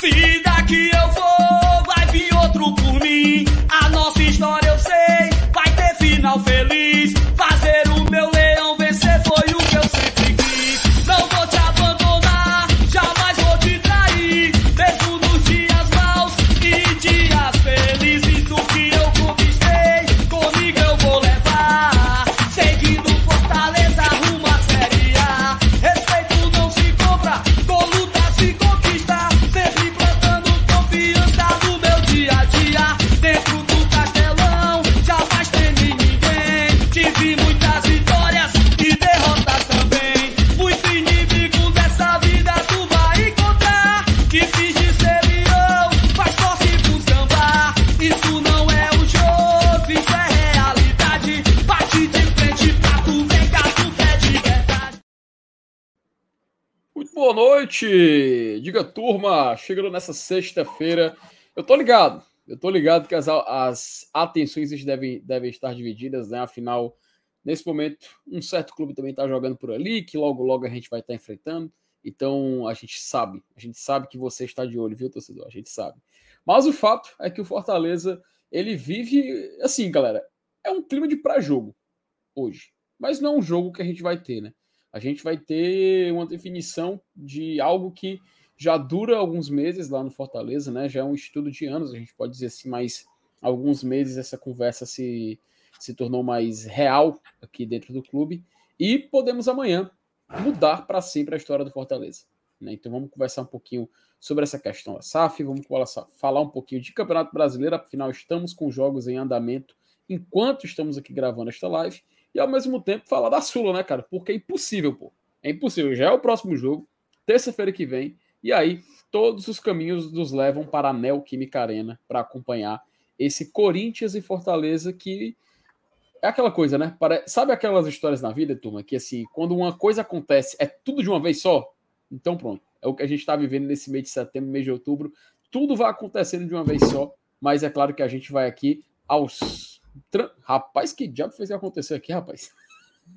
Se chegando nessa sexta-feira. Eu tô ligado, eu tô ligado que as, as atenções devem, devem estar divididas, né? Afinal, nesse momento, um certo clube também tá jogando por ali, que logo logo a gente vai estar enfrentando. Então a gente sabe, a gente sabe que você está de olho, viu, torcedor? A gente sabe. Mas o fato é que o Fortaleza, ele vive assim, galera, é um clima de pré-jogo hoje. Mas não é um jogo que a gente vai ter, né? a gente vai ter uma definição de algo que já dura alguns meses lá no Fortaleza, né? Já é um estudo de anos, a gente pode dizer assim, mas alguns meses essa conversa se, se tornou mais real aqui dentro do clube e podemos amanhã mudar para sempre a história do Fortaleza. Né? Então vamos conversar um pouquinho sobre essa questão da SAF, vamos falar um pouquinho de Campeonato Brasileiro, afinal estamos com jogos em andamento enquanto estamos aqui gravando esta live e ao mesmo tempo falar da Sula, né, cara? Porque é impossível, pô. É impossível. Já é o próximo jogo, terça-feira que vem, e aí todos os caminhos nos levam para a Neoquímica Arena para acompanhar esse Corinthians e Fortaleza que é aquela coisa, né? Sabe aquelas histórias na vida, turma, que assim, quando uma coisa acontece, é tudo de uma vez só? Então pronto. É o que a gente está vivendo nesse mês de setembro, mês de outubro. Tudo vai acontecendo de uma vez só, mas é claro que a gente vai aqui aos Rapaz, que diabo fez acontecer aqui, rapaz?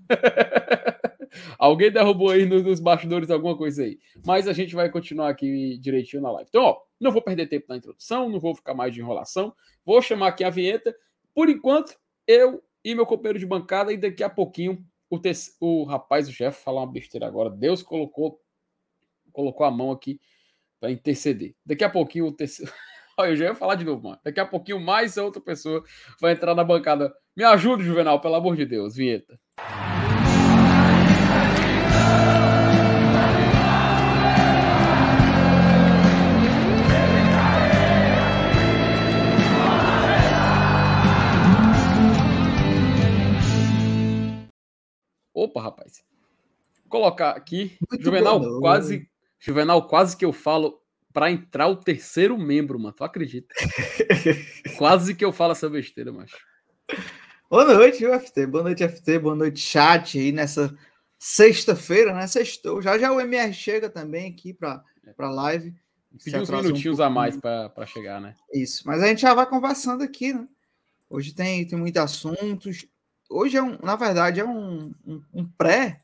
Alguém derrubou aí nos bastidores alguma coisa aí. Mas a gente vai continuar aqui direitinho na live. Então, ó, não vou perder tempo na introdução, não vou ficar mais de enrolação. Vou chamar aqui a vinheta. Por enquanto, eu e meu companheiro de bancada, e daqui a pouquinho o, te... o rapaz, o chefe, falar uma besteira agora. Deus colocou colocou a mão aqui para interceder. Daqui a pouquinho o terceiro. Olha, eu já ia falar de novo, mano. Daqui a pouquinho mais outra pessoa vai entrar na bancada. Me ajude, Juvenal, pelo amor de Deus. Vinheta. Opa, rapaz. Vou colocar aqui. Muito Juvenal, quase. Juvenal, quase que eu falo para entrar o terceiro membro, mano. Tu acredita? Quase que eu falo essa besteira, macho. Boa noite, UFT. Boa noite, FT. Boa noite, chat aí nessa sexta-feira, né? Sextou. Já já o MR chega também aqui para para live. Pedir uns minutinhos um a mais para chegar, né? Isso. Mas a gente já vai conversando aqui, né? Hoje tem, tem muitos assuntos. Hoje é um, na verdade, é um, um, um pré,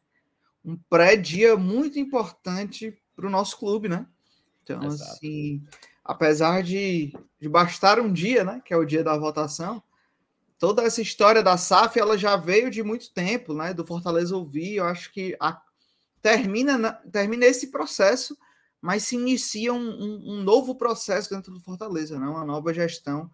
um pré-dia muito importante para o nosso clube, né? Então, Exato. assim, apesar de, de bastar um dia, né, que é o dia da votação, toda essa história da SAF ela já veio de muito tempo, né, do Fortaleza ouvir. Eu acho que a, termina, termina esse processo, mas se inicia um, um, um, novo processo dentro do Fortaleza, né, uma nova gestão.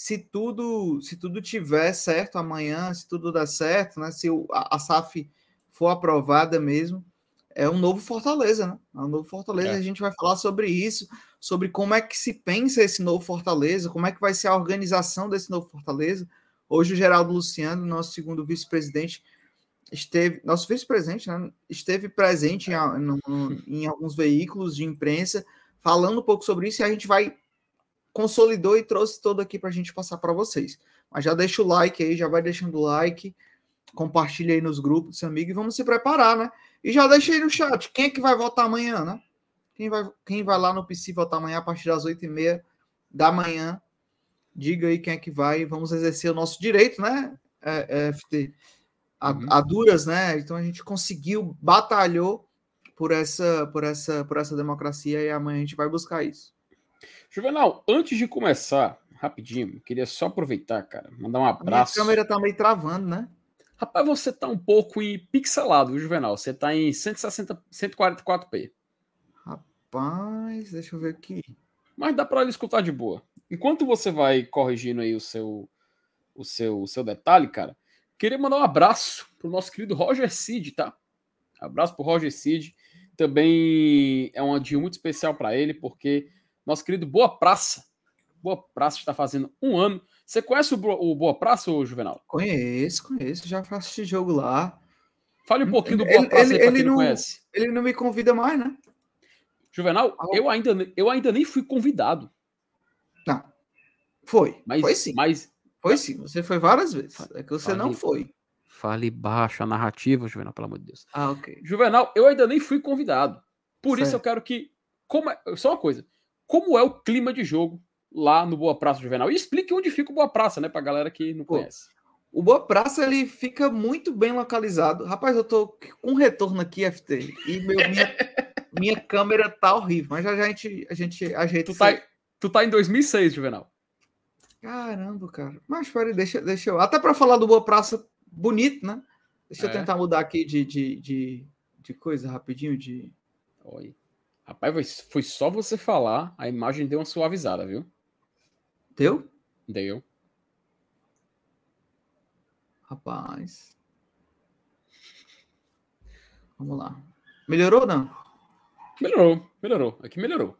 Se tudo, se tudo tiver certo amanhã, se tudo der certo, né, se o, a, a SAF for aprovada mesmo, é um novo Fortaleza, né? É um novo Fortaleza. É. A gente vai falar sobre isso, sobre como é que se pensa esse novo Fortaleza, como é que vai ser a organização desse novo Fortaleza. Hoje o Geraldo Luciano, nosso segundo vice-presidente, esteve, nosso vice-presidente, né, esteve presente em, no, em alguns veículos de imprensa, falando um pouco sobre isso, e a gente vai consolidou e trouxe todo aqui para a gente passar para vocês. Mas já deixa o like aí, já vai deixando o like, compartilha aí nos grupos, seu amigo, e vamos se preparar, né? E já deixei no chat, quem é que vai votar amanhã, né? Quem vai, quem vai lá no PC votar amanhã a partir das 8h30 da manhã? Diga aí quem é que vai. Vamos exercer o nosso direito, né? É, é, FT. A, uhum. a, duras, né? Então a gente conseguiu, batalhou por essa, por essa, por essa democracia e amanhã a gente vai buscar isso. Juvenal, antes de começar, rapidinho, queria só aproveitar, cara, mandar um abraço. A câmera tá meio travando, né? Rapaz, você tá um pouco em pixelado, viu, Juvenal? Você tá em 160, 144p. Rapaz, deixa eu ver aqui. Mas dá para ele escutar de boa. Enquanto você vai corrigindo aí o seu, o seu, o seu detalhe, cara, queria mandar um abraço pro nosso querido Roger Cid, tá? Abraço pro Roger Cid. Também é um dia muito especial para ele, porque nosso querido Boa Praça, Boa Praça está fazendo um ano. Você conhece o, Boa Praça, ou Juvenal? Conheço, conheço. Já faço esse jogo lá. Fale um pouquinho do Boa ele, Praça ele, ele não, não conhece. Ele não me convida mais, né? Juvenal, ah, eu, ainda, eu ainda nem fui convidado. Não. Foi. Mas, foi sim. Mas, foi sim. Você foi várias vezes. É que você fale, não foi. Fale baixo a narrativa, Juvenal, pelo amor de Deus. Ah, ok. Juvenal, eu ainda nem fui convidado. Por certo. isso eu quero que. Como é, só uma coisa. Como é o clima de jogo lá no Boa Praça Juvenal? E explique onde fica o Boa Praça, né? Pra galera que não conhece. O Boa Praça ele fica muito bem localizado. Rapaz, eu tô com retorno aqui, FT. E meu, minha, minha câmera tá horrível. Mas já, já a gente, a gente ajeita. Tu tá, tu tá em 2006, Juvenal. Caramba, cara. Mas peraí, deixa, deixa eu. Até para falar do Boa Praça bonito, né? Deixa é. eu tentar mudar aqui de, de, de, de coisa rapidinho. De... Oi. Rapaz, foi só você falar, a imagem deu uma suavizada, viu? Deu? Deu. Rapaz. Vamos lá. Melhorou ou não? Melhorou, melhorou. Aqui melhorou.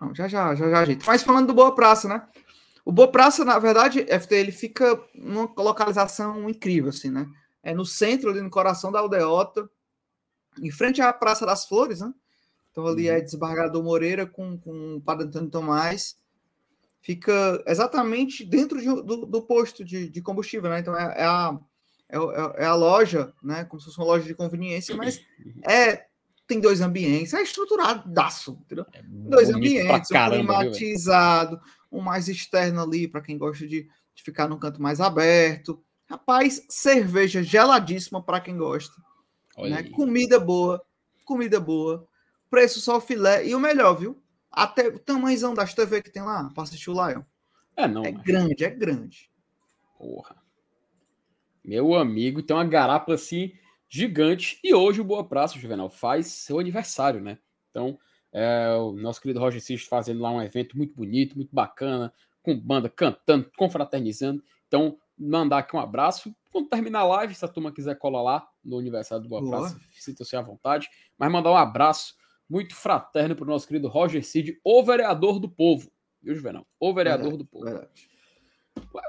Não, já, já, já, já, gente. Mas falando do Boa Praça, né? O Boa Praça, na verdade, FT, ele fica numa localização incrível, assim, né? É no centro, ali no coração da aldeota, em frente à Praça das Flores, né? Então ali é uhum. desembargador Moreira com, com o Padre Antônio Tomás. Fica exatamente dentro de, do, do, posto de, de, combustível, né? Então é, é a, é, é, é, a loja, né? Como se fosse uma loja de conveniência, mas é tem dois ambientes, é estruturadaço, entendeu? É dois ambientes, caramba, um climatizado, viu? um mais externo ali para quem gosta de, de, ficar num canto mais aberto. Rapaz, cerveja geladíssima para quem gosta. Né? Comida boa, comida boa, preço só filé e o melhor, viu? Até o tamanhozão das TV que tem lá para assistir o Lion. É não. É mas... grande, é grande. Porra. Meu amigo, tem uma garapa assim gigante. E hoje o Boa Praça, Juvenal, faz seu aniversário, né? Então, é, o nosso querido Roger Cis fazendo lá um evento muito bonito, muito bacana, com banda cantando, confraternizando. Então, mandar aqui um abraço. Quando terminar a live, se a turma quiser colar lá no aniversário do Boa. Praça, sinta-se à vontade. Mas mandar um abraço muito fraterno para o nosso querido Roger Cid, o vereador do povo. Viu, Juvenal? O vereador do povo. Verdade.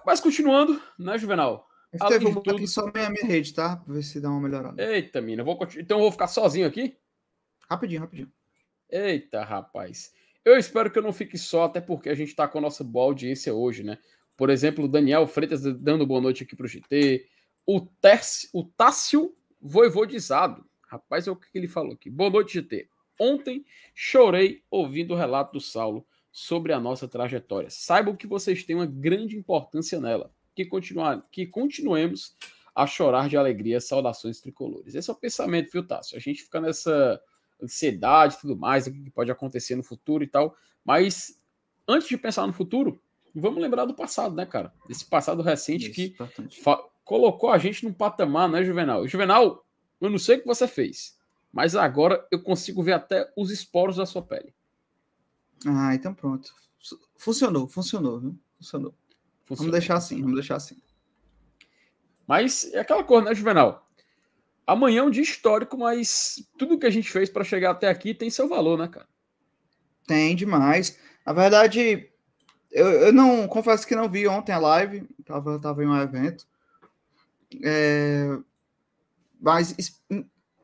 Mas continuando, né, Juvenal? Teve um tudo... aqui só minha, minha rede, tá? Pra ver se dá uma melhorada. Eita, mina. Vou continu... Então eu vou ficar sozinho aqui? Rapidinho, rapidinho. Eita, rapaz. Eu espero que eu não fique só, até porque a gente tá com a nossa boa audiência hoje, né? Por exemplo, o Daniel Freitas dando boa noite aqui pro GT. O, Terci... o Tássio Voivodizado. Rapaz, é o que ele falou aqui. Boa noite, GT. Ontem chorei ouvindo o relato do Saulo sobre a nossa trajetória. Saibam que vocês têm uma grande importância nela que, continuar, que continuemos a chorar de alegria. Saudações tricolores. Esse é o pensamento, viu, Tássio? A gente fica nessa ansiedade e tudo mais, o que pode acontecer no futuro e tal. Mas antes de pensar no futuro, vamos lembrar do passado, né, cara? Esse passado recente Isso, que colocou a gente num patamar, né, Juvenal? Juvenal, eu não sei o que você fez, mas agora eu consigo ver até os esporos da sua pele. Ah, então pronto. Funcionou, funcionou, viu? Funcionou. Funciona. Vamos deixar assim, vamos deixar assim. Mas é aquela coisa, né, Juvenal? Amanhã é um dia histórico, mas tudo que a gente fez para chegar até aqui tem seu valor, né, cara? Tem demais. Na verdade, eu, eu não confesso que não vi ontem a live, tava, tava em um evento. É, mas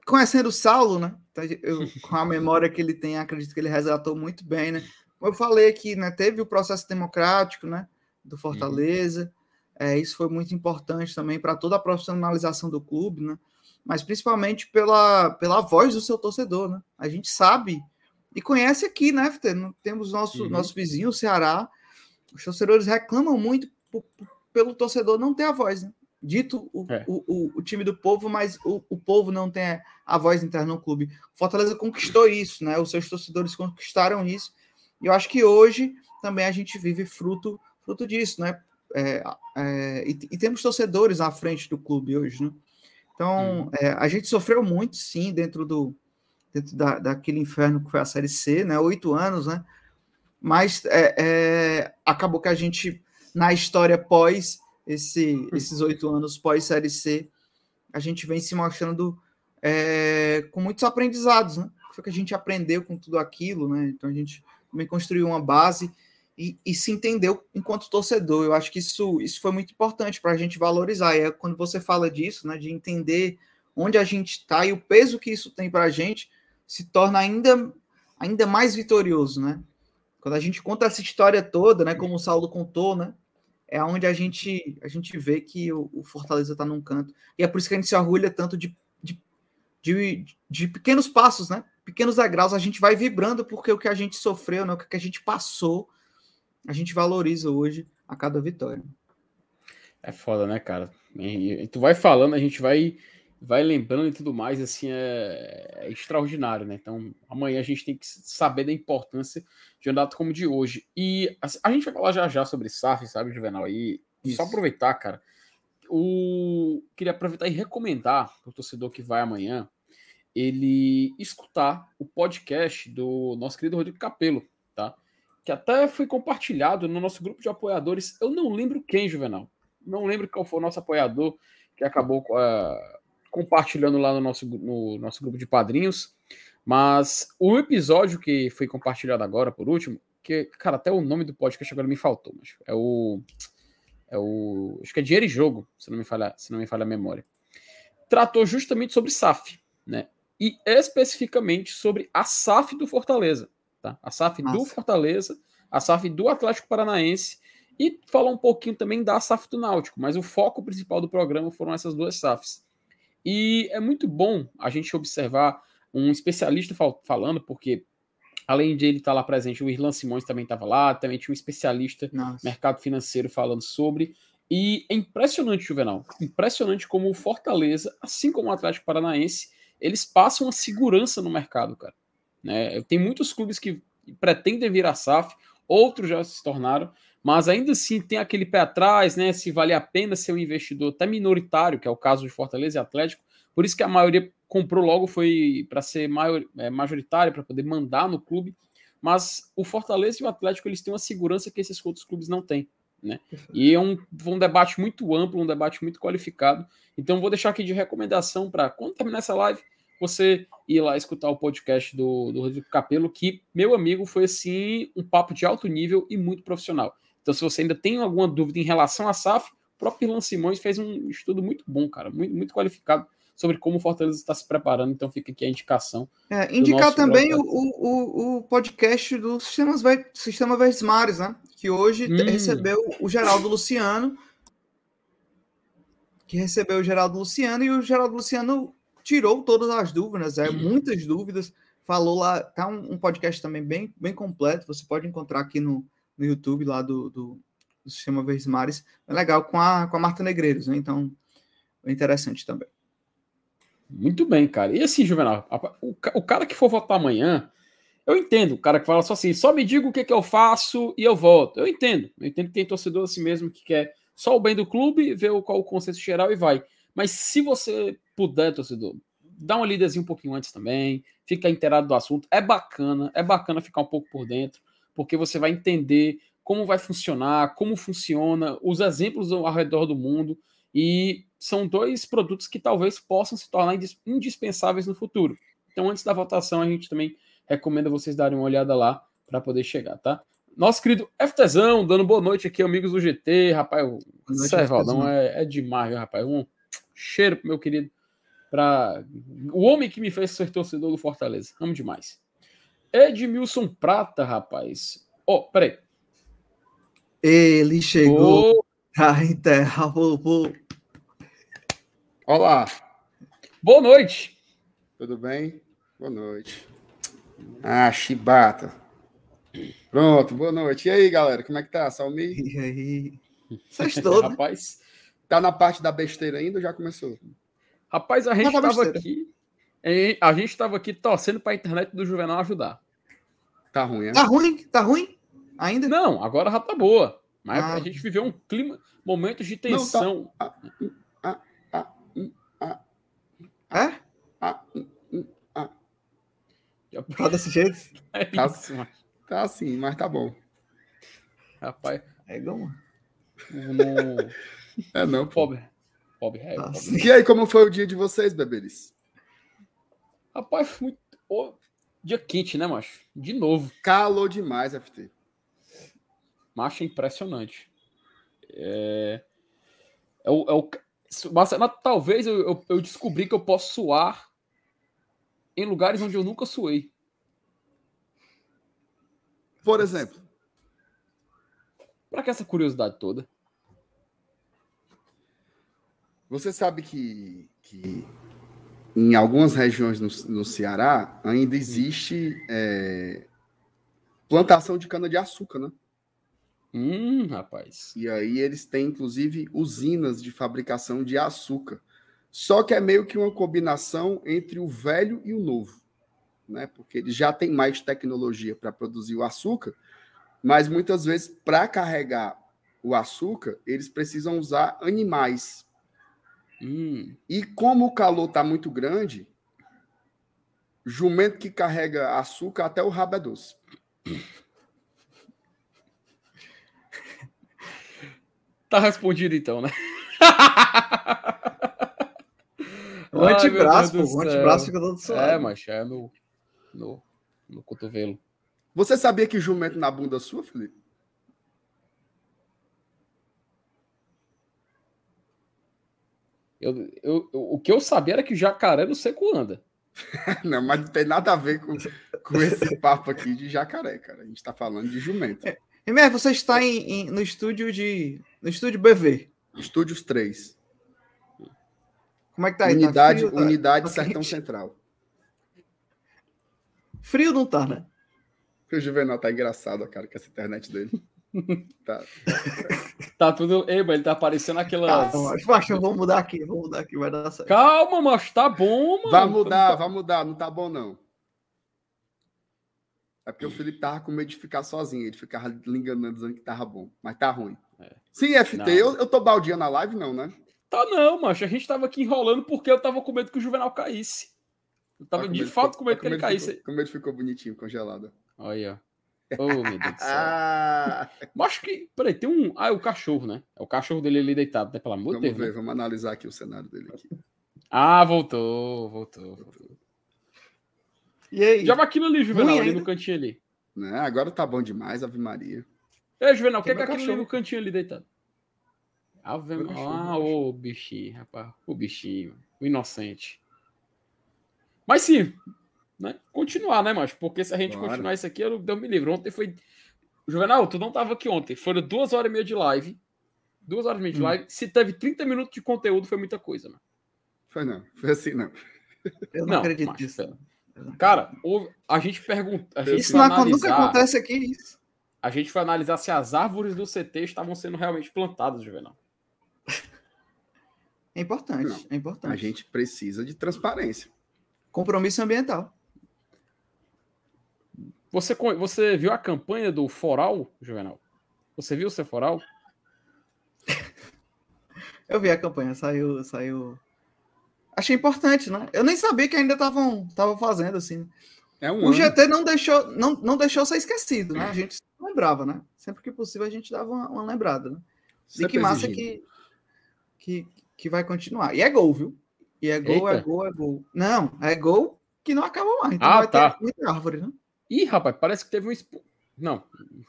conhecendo o Saulo, né? Então, eu, com a memória que ele tem, acredito que ele resgatou muito bem, né? Como eu falei aqui, né? Teve o processo democrático, né? do uhum. Fortaleza. É, isso foi muito importante também para toda a profissionalização do clube, né? Mas principalmente pela, pela voz do seu torcedor, né? A gente sabe e conhece aqui, né? Temos nosso, uhum. nosso vizinho, o Ceará. Os torcedores reclamam muito pelo torcedor não ter a voz, né? Dito o, é. o, o, o, time do povo, mas o, o povo não tem a, voz interna no clube. Fortaleza conquistou isso, né? Os seus torcedores conquistaram isso E eu acho que hoje também a gente vive fruto, fruto disso, né? É, é, e, e, temos torcedores à frente do clube hoje, né? Então, hum. é, a gente sofreu muito, sim, dentro do dentro da, daquele inferno que foi a Série C, né? Oito anos, né? Mas é, é, acabou que a gente, na história pós esse, esses oito anos pós Série C, a gente vem se mostrando é, com muitos aprendizados, né? Foi que a gente aprendeu com tudo aquilo, né? Então a gente também construiu uma base e, e, se entendeu enquanto torcedor. Eu acho que isso, isso foi muito importante para a gente valorizar. E é quando você fala disso, né, de entender onde a gente está e o peso que isso tem para a gente, se torna ainda, ainda mais vitorioso, né? Quando a gente conta essa história toda, né, como o Saulo contou, né, é onde a gente, a gente vê que o, o Fortaleza está num canto. E é por isso que a gente se orgulha tanto de, de, de, de pequenos passos, né? Pequenos degraus, a gente vai vibrando porque o que a gente sofreu, né, o que a gente passou, a gente valoriza hoje a cada vitória. É foda, né, cara? E, e tu vai falando, a gente vai vai lembrando e tudo mais, assim, é, é, extraordinário, né? Então, amanhã a gente tem que saber da importância de um dado como de hoje. E assim, a gente vai falar já já sobre SAF, sabe, Juvenal? aí só aproveitar, cara, o... queria aproveitar e recomendar para o torcedor que vai amanhã ele escutar o podcast do nosso querido Rodrigo Capello, tá? que até foi compartilhado no nosso grupo de apoiadores. Eu não lembro quem, Juvenal. Não lembro qual foi o nosso apoiador que acabou uh, compartilhando lá no nosso, no nosso grupo de padrinhos. Mas o episódio que foi compartilhado agora, por último, que, cara, até o nome do podcast agora me faltou, mas é o. É o. Acho que é Dinheiro e Jogo, se não me falha, se não me falha a memória. Tratou justamente sobre SAF, né? E especificamente sobre a SAF do Fortaleza tá? A SAF Nossa. do Fortaleza, a SAF do Atlético Paranaense e falar um pouquinho também da SAF do Náutico, mas o foco principal do programa foram essas duas SAFs. E é muito bom a gente observar um especialista fal falando, porque além de ele estar lá presente, o Irlan Simões também estava lá, também tinha um especialista no mercado financeiro falando sobre. E é impressionante, Juvenal, impressionante como o Fortaleza, assim como o Atlético Paranaense, eles passam a segurança no mercado, cara. Né? Tem muitos clubes que pretendem vir a SAF, outros já se tornaram, mas ainda assim tem aquele pé atrás, né? Se vale a pena ser um investidor até minoritário, que é o caso de Fortaleza e Atlético. Por isso que a maioria comprou logo foi para ser maior, é, majoritário, para poder mandar no clube. Mas o Fortaleza e o Atlético eles têm uma segurança que esses outros clubes não têm. Né? E é um, um debate muito amplo, um debate muito qualificado. Então, vou deixar aqui de recomendação para, quando terminar essa live, você ir lá escutar o podcast do, do Rodrigo Capello, que, meu amigo, foi assim um papo de alto nível e muito profissional. Então, se você ainda tem alguma dúvida em relação à SAF, o próprio Ilan Simões fez um estudo muito bom, cara, muito, muito qualificado sobre como o Fortaleza está se preparando, então fica aqui a indicação. É, indicar também o, o, o, podcast do Sistemas, Sistema Verdes Mares, né? Que hoje hum. recebeu o Geraldo Luciano, que recebeu o Geraldo Luciano, e o Geraldo Luciano tirou todas as dúvidas, é, muitas dúvidas. Falou lá, tá um, um, podcast também bem, bem completo. Você pode encontrar aqui no, no YouTube lá do, do, do Sistema Verdes Mares. É legal com a, com a Marta Negreiros, né? Então, é interessante também. Muito bem, cara. E assim, Juvenal, o, o cara que for votar amanhã, eu entendo, o cara que fala só assim, só me diga o que, que eu faço e eu voto. Eu entendo. Eu entendo que tem torcedor assim mesmo que quer só o bem do clube, ver qual o consenso geral e vai. Mas se você puder, torcedor, dá uma lidazinha um pouquinho antes também, fica inteirado do assunto. É bacana, é bacana ficar um pouco por dentro, porque você vai entender como vai funcionar, como funciona, os exemplos ao redor do mundo, e são dois produtos que talvez possam se tornar indispensáveis no futuro. Então, antes da votação, a gente também recomenda vocês darem uma olhada lá para poder chegar, tá? Nosso querido FTzão, dando boa noite aqui, amigos do GT, rapaz, o Servaldão é, é demais, rapaz. Um cheiro meu querido para o homem que me fez ser torcedor do Fortaleza. Amo demais. Edmilson Prata, rapaz. Ó, oh, peraí. Ele chegou. Oh. Tá em terra, Olá. Boa noite. Tudo bem? Boa noite. Ah, chibata. Pronto, boa noite. E aí, galera, como é que tá? Salmi? E aí? Sextou, né? Rapaz. Tá na parte da besteira ainda ou já começou? Rapaz, a gente estava aqui. A gente estava aqui torcendo para a internet do Juvenal ajudar. Tá ruim, é? Tá ruim? Tá ruim? Ainda? Não, agora já tá boa. Mas Ah. a gente viveu um clima, momentos de Não, tá- tensão. É? Ah, Tá desse jeito? É Tá. isso, mano. tá assim, mas tá bom. Rapaz, É igual. no... É não, pobre. Pobre, é, Tá pobre. assim. E aí, como foi o dia de vocês, beberes? Rapaz, foi muito. Ô, dia quente, né, macho? De novo. Calor demais, FT. Macho é impressionante. É. É o. É o... Mas, mas talvez eu, eu, eu descobri que eu posso suar em lugares onde eu nunca suei. Por exemplo, Pra que essa curiosidade toda? você sabe que, que em algumas regiões no, no Ceará ainda existe é, plantação de cana-de-açúcar, né? Hum, rapaz. E aí eles têm, inclusive, usinas de fabricação de açúcar. Só que é meio que uma combinação entre o velho e o novo, né? Porque eles já têm mais tecnologia para produzir o açúcar, mas muitas vezes para carregar o açúcar, eles precisam usar animais. Hum. E como o calor está muito grande, jumento que carrega açúcar até o rabo é doce. Tá respondido então, né? O Ai, antebraço, meu pô. O antebraço fica todo suave. É, mas é no, no, no cotovelo. Você sabia que jumento na bunda sua, Felipe? Eu, eu, eu- o que eu sabia era que jacaré no seco anda. Não, mas não tem nada a ver com, com esse papo aqui de jacaré, cara. A gente tá falando de jumento. Emer, você está em, em- no estúdio de. No estúdio BV. Estúdios 3. Como é que tá aí? Tá unidade frio, tá- unidade tá Sertão quente? Central. Frio não tá, né? O Juvenal tá engraçado, cara, com essa internet dele. Tá. Tá tudo. Ei, mas ele tá parecendo aquelas. Tá, macho, macho, vamos mudar aqui, vamos mudar aqui, vai dar certo. Calma, mas tá bom, mano. Vai mudar, vai mudar. Não tá bom, não. É porque o Felipe tava com medo de ficar sozinho. Ele ficava lhe enganando, dizendo que tava bom. Mas tá ruim. É. Sim, FT, Não. eu, eu tô baldeando a live, não, né? Tá não, macho. A gente tava aqui enrolando porque eu tava com medo que o Juvenal caísse. Eu tava Tá de medo, fato ficou- com medo tá que ele caísse. Ficou, como ele ficou bonitinho, congelado. Olha. Oh, meu Deus do céu. Ah, Mas acho que. Peraí, tem um. Ah, é o cachorro, né? É o cachorro dele ali deitado, né? Pelo amor de vamos Deus. ver, né? vamos analisar aqui o cenário dele. Aqui. Ah, voltou, voltou, voltou. E aí? Já vai aquilo ali, Juvenal, ali no cantinho ali. Né? Agora tá bom demais, Ave Maria. Ei, Juvenal, o que é é aquilo ali cachorro. no cantinho ali deitado? Ave... Cachorro, Ah, ô bichinho, rapaz. O bichinho, o inocente. Mas sim, né? Continuar, né, macho? Porque se a gente Bora. continuar isso aqui, eu Deus me livre. Ontem foi. Juvenal, tu não tava aqui ontem. Foram duas horas e meia de live. Duas horas e meia de Hum. live. Se teve 30 minutos de conteúdo, foi muita coisa, mano. Foi não, foi assim não. Eu não, Não, acredito macho, nisso. pera. Cara, houve- a gente pergunta. A gente Isso não, acon- nunca analisar- acontece aqui, isso. A gente foi analisar se as árvores do CT estavam sendo realmente plantadas, Juvenal. É importante, Não, é importante. A gente precisa de transparência. Compromisso ambiental. Você, você viu a campanha do Foral, Juvenal? Você viu o seu Foral? Eu vi a campanha, saiu, saiu. Achei importante, né? Eu nem sabia que ainda estavam fazendo assim. É um O ano. GT não deixou, não, não deixou ser esquecido, né? A gente lembrava, né? Sempre que possível a gente dava uma, uma lembrada, né? E que massa que, que, que vai continuar. E é gol, viu? E é gol, é Eita. gol, é gol. Não, é gol que não acaba mais. Então Ah, vai tá. ter muita árvore, né? Ih, rapaz, parece que teve um. expo- Não,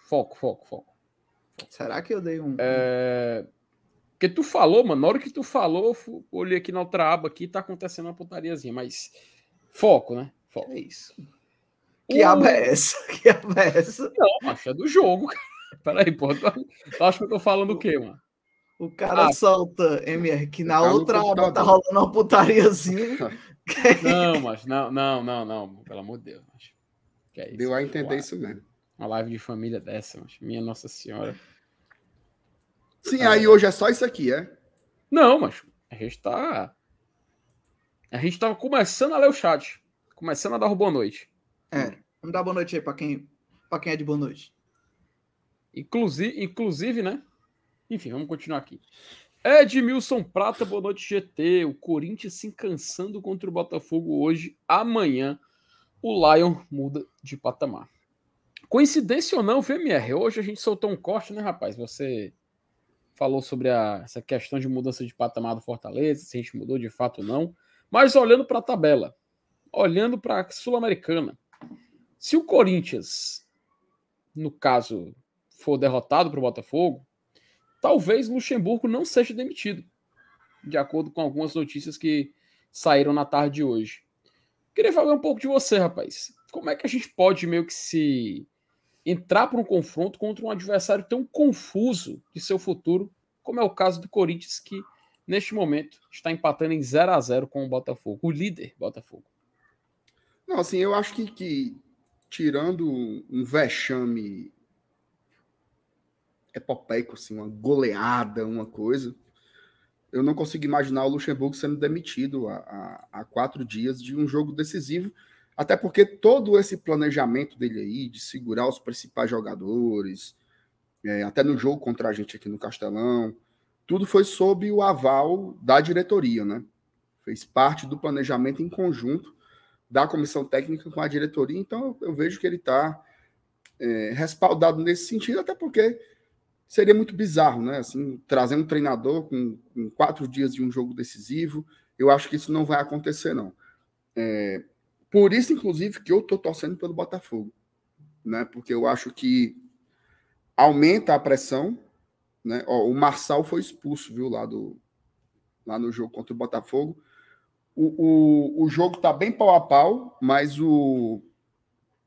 foco, foco, foco. Será que eu dei um. É... Porque tu falou, mano, na hora que tu falou, eu olhei aqui na outra aba aqui, tá acontecendo uma putariazinha, mas foco, né? Foco. É isso. Que O- aba é essa? Que aba é essa? Não, acho é do jogo, cara. Peraí, pô. Tu, acha que eu tô falando o quê, mano? O cara Ah. solta, MR, que na Tá outra aba tá rolando uma putariazinha. Não, mas não, não, não, não, pelo amor de Deus. Mas... Que é isso? Deu a entender Uma- isso mesmo. Uma live de família dessa, mas minha Nossa Senhora. Sim, Ah, aí hoje é só isso aqui, é? Não, mas a gente tá. A gente tava começando a ler o chat. Começando a dar o boa noite. É, vamos dar boa noite aí pra quem para quem é de boa noite. Inclusive, inclusive, né? Enfim, vamos continuar aqui. Edmilson Prata, boa noite, GT. O Corinthians se cansando contra o Botafogo hoje. Amanhã, o Lion muda de patamar. Coincidência ou não, VMR? Hoje a gente soltou um corte, né, rapaz? Você falou sobre a, essa questão de mudança de patamar do Fortaleza, se a gente mudou de fato ou não. Mas olhando para a tabela, olhando para a Sul-Americana, se o Corinthians, no caso, for derrotado para o Botafogo, talvez Luxemburgo não seja demitido, de acordo com algumas notícias que saíram na tarde de hoje. Queria falar um pouco de você, rapaz. Como é que a gente pode meio que se entrar para um confronto contra um adversário tão confuso de seu futuro, como é o caso do Corinthians, que neste momento está empatando em 0 a 0 com o Botafogo, o líder Botafogo? Não, assim, eu acho que, que tirando um vexame epopeico, assim, uma goleada, uma coisa, eu não consigo imaginar o Luxemburgo sendo demitido há, quatro dias de um jogo decisivo, até porque todo esse planejamento dele aí, de segurar os principais jogadores, é, até no jogo contra a gente aqui no Castelão, tudo foi sob o aval da diretoria, né? Fez parte do planejamento em conjunto da comissão técnica com a diretoria, então eu, vejo que ele está é, respaldado nesse sentido, até porque seria muito bizarro, né? Assim, trazer um treinador com, com, quatro dias de um jogo decisivo. Eu acho que isso não vai acontecer, não. É, por isso, inclusive, que eu estou torcendo pelo Botafogo, né? Porque eu acho que aumenta a pressão, né? Ó, o Marçal foi expulso, viu, lá do lá no jogo contra o Botafogo. O, o, o jogo tá bem pau a pau, mas o,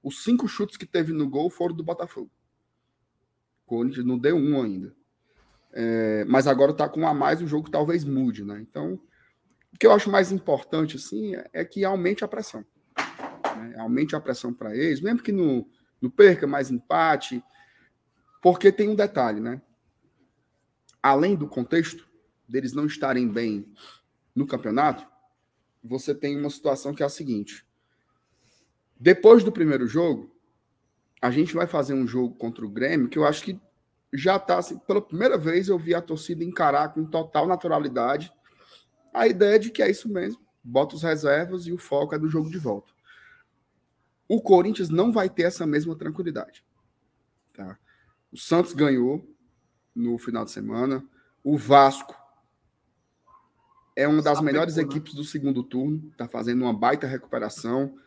os cinco chutes que teve no gol foram do Botafogo. Corinthians não deu um ainda. É, mas agora está com um a mais, o jogo talvez mude, né? Então, o que eu acho mais importante, assim, é, que aumente a pressão. Né? Aumente a pressão para eles, mesmo que não, não perca mais empate, porque tem um detalhe, né? Além do contexto deles não estarem bem no campeonato, você tem uma situação que é a seguinte: depois do primeiro jogo, a gente vai fazer um jogo contra o Grêmio que eu acho que já está assim, pela primeira vez eu vi a torcida encarar com total naturalidade a ideia de que é isso mesmo, bota os reservas e o foco é do jogo de volta. O Corinthians não vai ter essa mesma tranquilidade. Tá? O Santos ganhou no final de semana, o Vasco é uma das melhores né? equipes do segundo turno, está fazendo uma baita recuperação.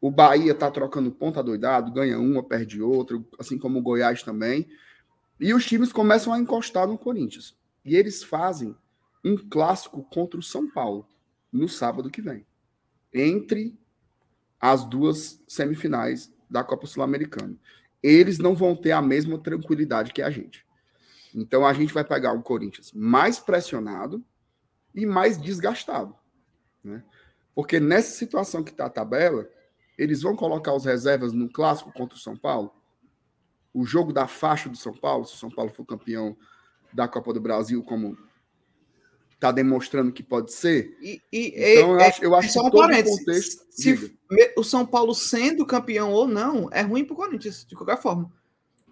O Bahia está trocando ponta doidado, ganha uma, perde outra, assim como o Goiás também. E os times começam a encostar no Corinthians. E eles fazem um clássico contra o São Paulo no sábado que vem, entre as duas semifinais da Copa Sul-Americana. Eles não vão ter a mesma tranquilidade que a gente. Então a gente vai pegar o Corinthians mais pressionado e mais desgastado. Né? Porque nessa situação que está a tabela, eles vão colocar os reservas no clássico contra o São Paulo? O jogo da faixa do São Paulo, se o São Paulo for campeão da Copa do Brasil, como está demonstrando que pode ser. E, e então, eu é, acho, eu acho que todo o contexto. Se diga. o São Paulo sendo campeão ou não, é ruim para o Corinthians, de qualquer forma.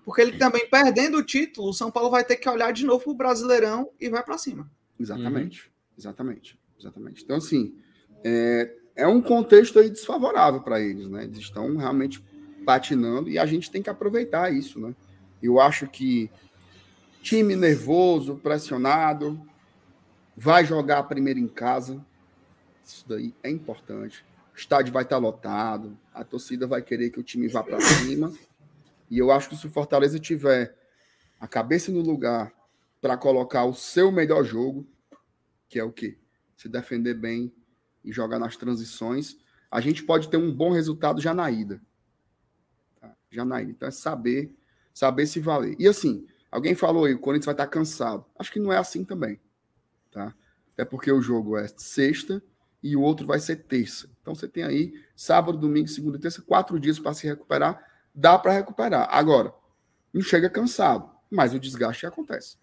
Porque ele também perdendo o título, o São Paulo vai ter que olhar de novo para o Brasileirão e vai para cima. Exatamente. Uhum. Exatamente. Exatamente. Então, assim, é, é um contexto aí desfavorável para eles, né? Eles estão realmente patinando e a gente tem que aproveitar isso, né? Eu acho que time nervoso, pressionado, vai jogar primeiro em casa. Isso daí é importante. O estádio vai estar lotado, a torcida vai querer que o time vá para cima. E eu acho que se o Fortaleza tiver a cabeça no lugar para colocar o seu melhor jogo, que é o quê? Se defender bem, e jogar nas transições, a gente pode ter um bom resultado já na ida. Tá? Já na ida. Então é saber, saber se valer. E assim, alguém falou aí, o Corinthians vai estar cansado. Acho que não é assim também. Tá? Até porque o jogo é sexta e o outro vai ser terça. Então você tem aí sábado, domingo, segunda e terça, quatro dias para se recuperar. Dá para recuperar. Agora, não chega cansado, mas o desgaste acontece.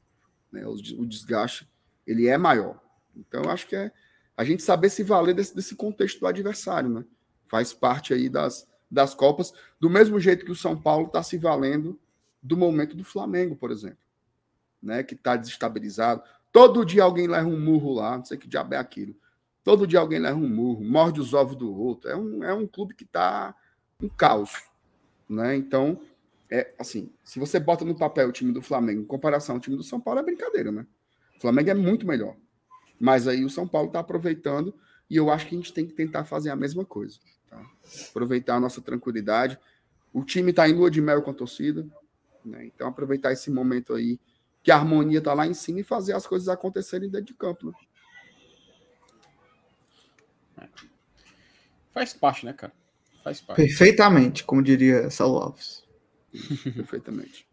Né? O desgaste ele é maior. Então, eu acho que é a gente saber se valer desse, desse contexto do adversário, né? Faz parte aí das, das Copas, do mesmo jeito que o São Paulo está se valendo do momento do Flamengo, por exemplo, né? Que está desestabilizado. Todo dia alguém leva um murro lá, não sei que diabo é aquilo. Todo dia alguém leva um murro, morde os ovos do outro. É um, é um clube que está um caos, né? Então, é assim, se você bota no papel o time do Flamengo em comparação ao time do São Paulo, é brincadeira, né? O Flamengo é muito melhor. Mas aí o São Paulo está aproveitando e eu acho que a gente tem que tentar fazer a mesma coisa. Tá? Aproveitar a nossa tranquilidade. O time está em lua de mel com a torcida. Né? Então, aproveitar esse momento aí, que a harmonia está lá em cima e fazer as coisas acontecerem dentro de campo. Né? Faz parte, né, cara? Faz parte. Perfeitamente, como diria Saulo Alves. Perfeitamente.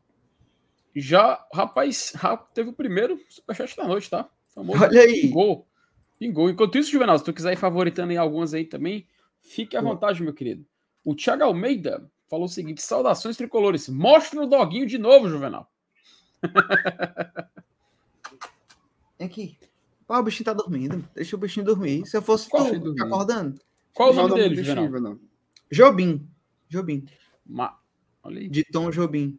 Já, rapaz, teve o primeiro superchat da noite, tá? Famoso Olha aí. Pingou. Pingou. Enquanto isso, Juvenal, se tu quiser ir favoritando em algumas aí também, fique à vontade, meu querido. O Thiago Almeida falou o seguinte: saudações tricolores. Mostra o doguinho de novo, Juvenal. Aqui. Pô, o bichinho tá dormindo. Deixa o bichinho dormir. Se eu fosse Qual tu, tá acordando. Qual o nome dele, Juvenal? Jobim. Jobim. Ma... Olha aí. De Tom Jobim.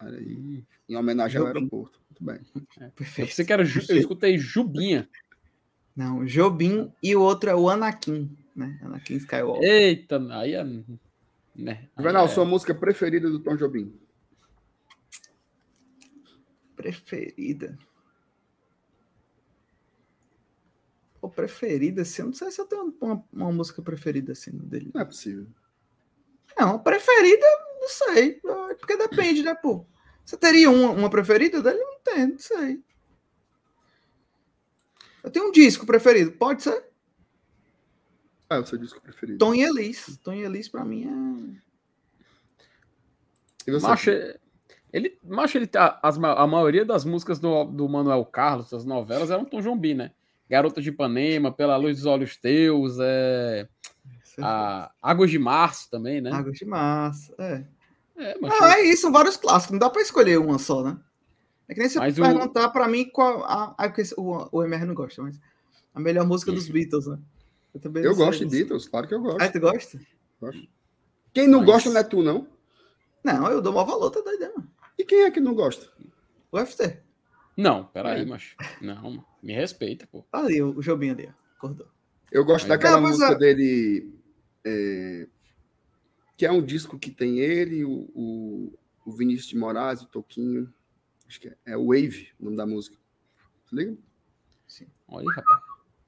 Olha aí. Em homenagem Jobim. ao aeroporto. Bem. É, perfeito. Você quer eu escutei Jubinha. Não, Jobim e o outro é o Anakin, né? Anakin Skywalker. Eita, aí é. Né? Juvenal, é... sua música preferida do Tom Jobim? Preferida? Pô, preferida, assim, eu não sei se eu tenho uma, uma música preferida assim dele. Não é possível. Não, preferida, não sei. Porque depende, né, pô? Você teria uma, uma preferida dele? Não tem, não sei. Eu tenho um disco preferido, pode ser? Ah, é o seu disco preferido. Tom e Elis. Tom e Elis pra mim é. Macho, ele, macho, ele tá, as, a maioria das músicas do, do Manuel Carlos, das novelas, eram Tom Jombi, né? Garota de Ipanema, Pela Luz dos Olhos Teus, é, a Águas de Março também, né? Águas de Março, é. É, mas ah, é isso, são vários clássicos, não dá para escolher uma só, né? É que nem você mas perguntar o... para mim qual. A, a, o, o MR não gosta, mas a melhor música dos Beatles, né? Eu, também eu gosto de Beatles, claro que eu gosto. Ah, tu gosta? Gosto. Quem não mas... gosta não é tu, não? Não, eu dou uma valor, tá doidão. E quem é que não gosta? O FT. Não, peraí, é. mas. Não, me respeita, pô. Ali, o, o Jobim ali, acordou. Eu gosto Aí, daquela não, música a... dele. É, que é um disco que tem ele, o, o, o Vinícius de Moraes, o Toquinho. Acho que é, é Wave, o nome da música. Tá liga? Sim. Olha aí, rapaz.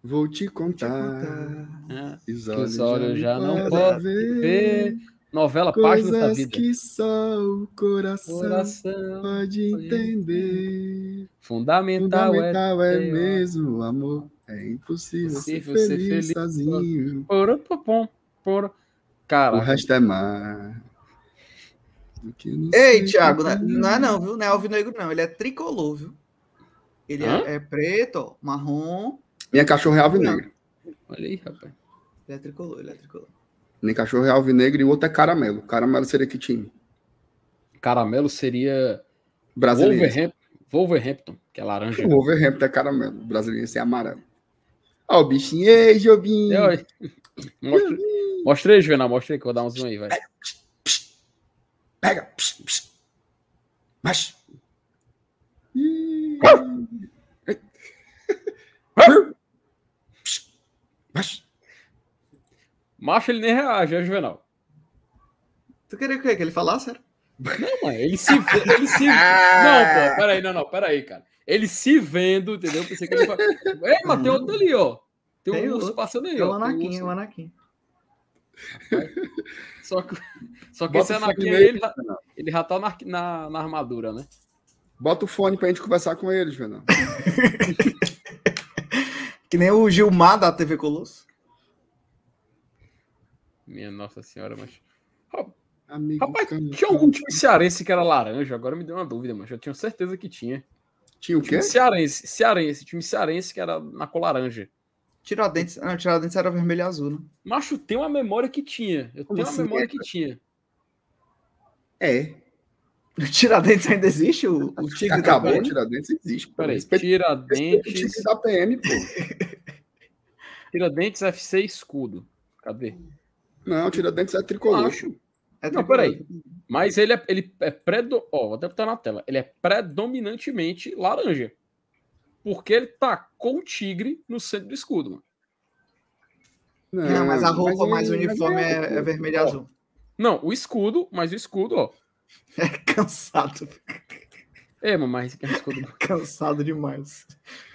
Vou te contar. Te contar. É, os olhos, os olhos já, já não podem ver. ver. Novela Página da Vida. que só o coração, coração pode entender. Fundamental, Fundamental é, é mesmo o amor. É impossível, impossível ser, feliz ser feliz sozinho. Por, por, por, por. Cara, o resto é mar. Ei, Thiago, não, é, não é não, viu? Não é alvinegro, não. Ele é tricolor, viu? Ele é, é, preto, marrom. Minha cachorro é alvinegro. Olha aí, rapaz. Ele é tricolor, ele é tricolor. Nem cachorro é alvinegro e o outro é caramelo. Caramelo seria que time? Caramelo seria. Brasileiro. Wolverhampton, Wolverhampton, que é laranja. O Wolverhampton é caramelo. O brasileiro é amarelo. Ó, o bichinho. Ei, Jobinho. Mostra, mostrei, Juvenal. Mostrei que eu vou dar um zoom aí, vai. Pega. Pega. Psh, psh. Mas. Mas. Macho, ele nem reage, é Juvenal. Tu queria o quê? Que ele falasse? Era? Não, mano, ele se. Ele se... Não, pô, peraí, não, não, peraí, cara. Ele se vendo, entendeu? Pensei que ele. Ei, mas tem outro ali, ó. Tem, tem um urso passando aí. É o Anakin, é o Anakin. Só que, só que esse Anakin aí, ele, ele já tá na, na, na, armadura, né? Bota o fone pra gente conversar com eles, Venão. que nem o Gilmar da TV Colosso. Minha Nossa Senhora, mas. Amigo Rapaz, tinha algum time cearense que era laranja? Agora me deu uma dúvida, mas eu tinha certeza que tinha. Tinha o quê? Cearense, cearense, time cearense que era na cor laranja. Tiradentes, não, Tiradentes era vermelho e azul, né? Macho, tem uma memória que tinha. Eu Como tenho assim? uma memória que tinha. É. O Tiradentes ainda existe? O, o Tigre Acabou, o Tiradentes existe. Peraí, Tiradentes. da PM, pô. Tiradentes FC Escudo. Cadê? Não, Tiradentes é tricolor. Acho. É Não, tricolor. peraí. Mas ele é, ele é predo... Ó, vou até botar na tela. Ele é predominantemente laranja. Porque ele tacou o tigre no centro do escudo, mano. Não, mas a roupa ele- mais mas uniforme é- é, é vermelho e azul. Não, o escudo, mas o escudo, ó. É cansado. É, mano, mas esse aqui é o escudo. Cansado demais.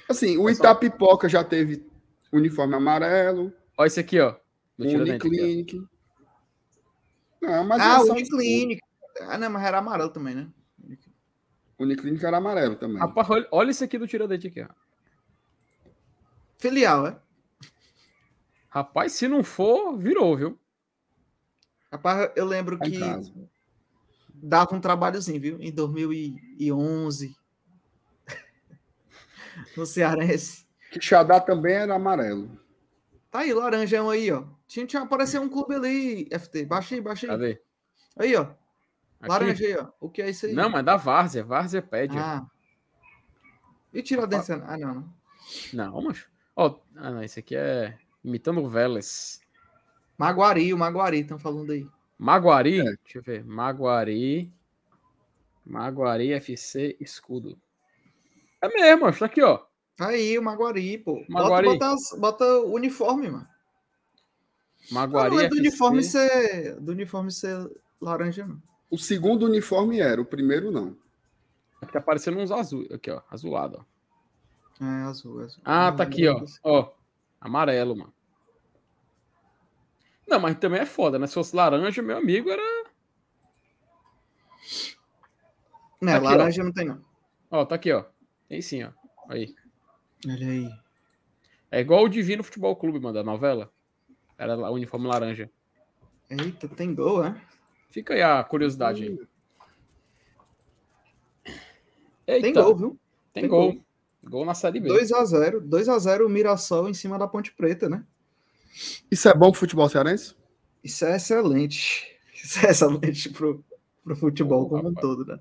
Assim, o. Itapipoca já teve uniforme amarelo, Ó, esse aqui, ó. O. Uniclinic. Não, mas ah, é o Uniclinic. Ah, não, mas era amarelo também, né? O Uniclinic era amarelo também. Rapaz, olha, olha esse aqui do Tiradentes aqui, ó. Filial, é? Rapaz, se não for, virou, viu? Rapaz, eu lembro em que casa. dava um trabalhozinho, viu? Em 2011. no Cearense. Quixadá também era amarelo. Tá aí, laranjão aí, ó. Tinha, tinha apareceu um clube ali, FT. Baixa aí, baixa aí. Cadê? Aí, ó. Aqui? Laranja aí, ó. O que é isso aí? Não, mas da Várzea. Várzea pede. ó. Ah. E Tiradentes? Ah, não, não. Não, macho. Ó, ah, não, esse aqui é imitando o Vélez. Maguari, o Maguari, estão falando aí. Maguari, É. deixa eu ver. Maguari. Maguari FC Escudo. É mesmo, macho. Tá aqui, ó. Tá aí, o Maguari, pô. Maguari. Bota, bota, as- bota o uniforme, mano. Maguari não é do FC. uniforme ser. Do uniforme ser laranja, não. O segundo uniforme era, o primeiro não. Aqui tá aparecendo uns azul. Aqui, ó. Azulado, ó. É azul, azul. Ah, tá aqui, ó. Ó. Amarelo, mano. Não, mas também é foda, né? Se fosse laranja, meu amigo era. Não, Aqui, ó. laranja não tem, não. Ó, tá aqui, ó. Tem sim, ó. Aí. Olha aí. É igual o Divino Futebol Clube, mano, da novela. Era lá, o uniforme laranja. Eita, tem gol, né? Fica aí a curiosidade aí. Eita, Tem gol, viu? Tem tem gol. gol. Gol na Série B. 2x0. 2x0 o Mirassol em cima da Ponte Preta, né? Isso é bom pro futebol cearense? Isso é excelente. Isso é excelente pro, pro futebol Ô, como um rapaz. todo, né?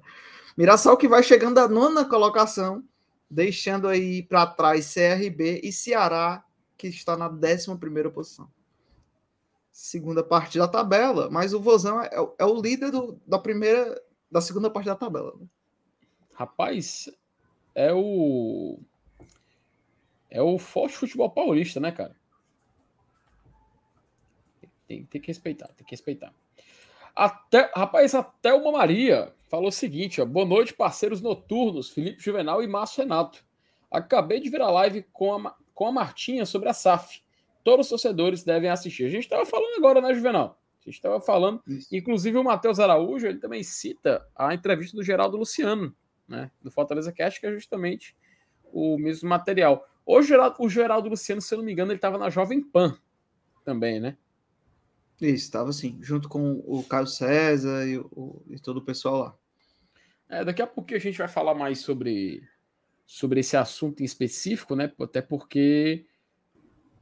Mirassol que vai chegando à nona colocação, deixando aí para trás CRB e Ceará, que está na décima primeira posição. Segunda parte da tabela, mas o Vozão é, o- é o líder do- da primeira, da segunda parte da tabela. né? Rapaz, é o. É o forte futebol paulista, né, cara? Tem, tem que respeitar, tem que respeitar. Até, rapaz, até uma Maria falou o seguinte: ó, boa noite, parceiros noturnos, Felipe Juvenal e Márcio Renato. Acabei de ver a live com a, com a Martinha sobre a SAF. Todos os torcedores devem assistir. A gente estava falando agora, né, Juvenal? A gente estava falando Inclusive o Matheus Araújo, ele também cita a entrevista do Geraldo Luciano, né, do Fortaleza Cast, que é justamente o mesmo material. O Geraldo, o Geraldo Luciano, se eu não me engano, ele estava na Jovem Pan também, né? Isso, estava assim, junto com o Caio César e, o- e todo o pessoal lá. É, daqui a pouquinho a gente vai falar mais sobre, sobre esse assunto em específico, né? Até porque,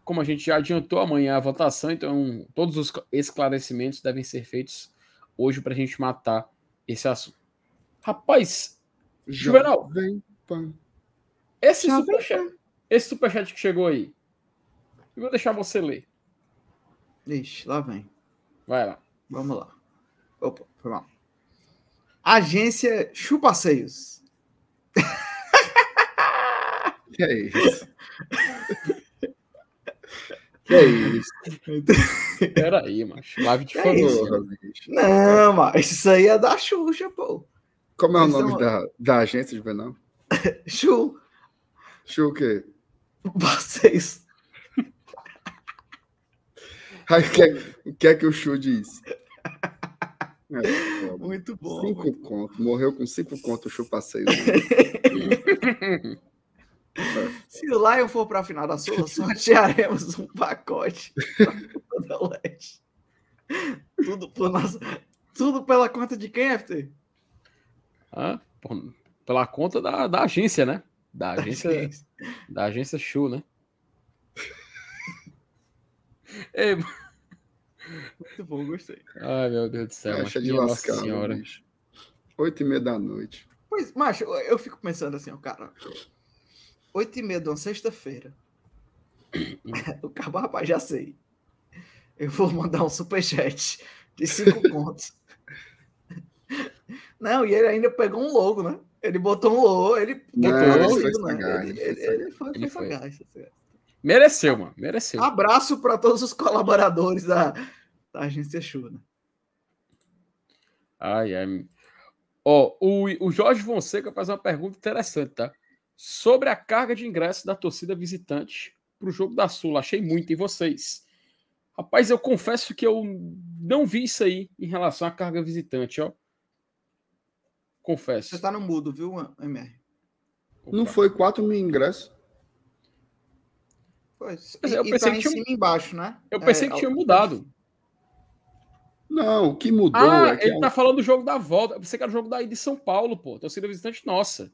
como a gente já adiantou amanhã a votação, então todos os esclarecimentos devem ser feitos hoje para a gente matar esse assunto. Rapaz, Juvenal. Esse superchat, esse superchat que chegou aí, eu vou deixar você ler. Ixi, lá vem. Vai lá. Vamos lá. Opa, foi mal. Agência Chupaceios. Que é isso? que é isso? Pera aí, macho. Live de é? Porra, bicho. Não, mas isso aí é da Xuxa, pô. Como é o é nome uma- da, da agência, Juvenal? Chu, Chu o quê? Chupaceios. Aí, o que, é, o que é que o Chu diz? É. Muito bom. cinco conto. Morreu com cinco conto o Chu passeio. Se o Lion for para a final da Sula, sortearemos um pacote da Leste. Tudo, por nossa... Tudo pela conta de quem, FT? Ah, pela conta da, da agência, né? Da agência, da agência Show, né? Ei, Muito bom, gostei. ai, meu Deus do céu. Acha macho, de lascar, senhora. Oito e meia da noite. Pois, macho, eu, eu fico pensando assim, ó, cara. Oito e meia de uma sexta-feira. o cabo, rapaz, já sei. eu vou mandar um superchat de cinco contos. Não, e ele ainda pegou um logo, né? Ele botou um logo, ele Não, botou ele né? Ele, ele ele, foi sagaz. Mereceu, mano. Mereceu. Abraço para todos os colaboradores da, da agência Chu, né? Ai, ai. Ó, o, o Jorge Fonseca faz uma pergunta interessante, tá? Sobre a carga de ingressos da torcida visitante para o jogo da Sula. Achei muito. E vocês? Rapaz, eu confesso que eu não vi isso aí em relação à carga visitante, ó. Confesso. Você tá no mudo, viu, MR? Não foi 4 mil ingressos? Pois. E, eu e pensei tá que em tinha- cima e embaixo, né? Eu pensei É, que tinha mudado. Não, o que mudou Ah, é que ele tá falando do jogo da volta. Eu pensei que era o jogo daí de São Paulo, pô. Torcida visitante nossa.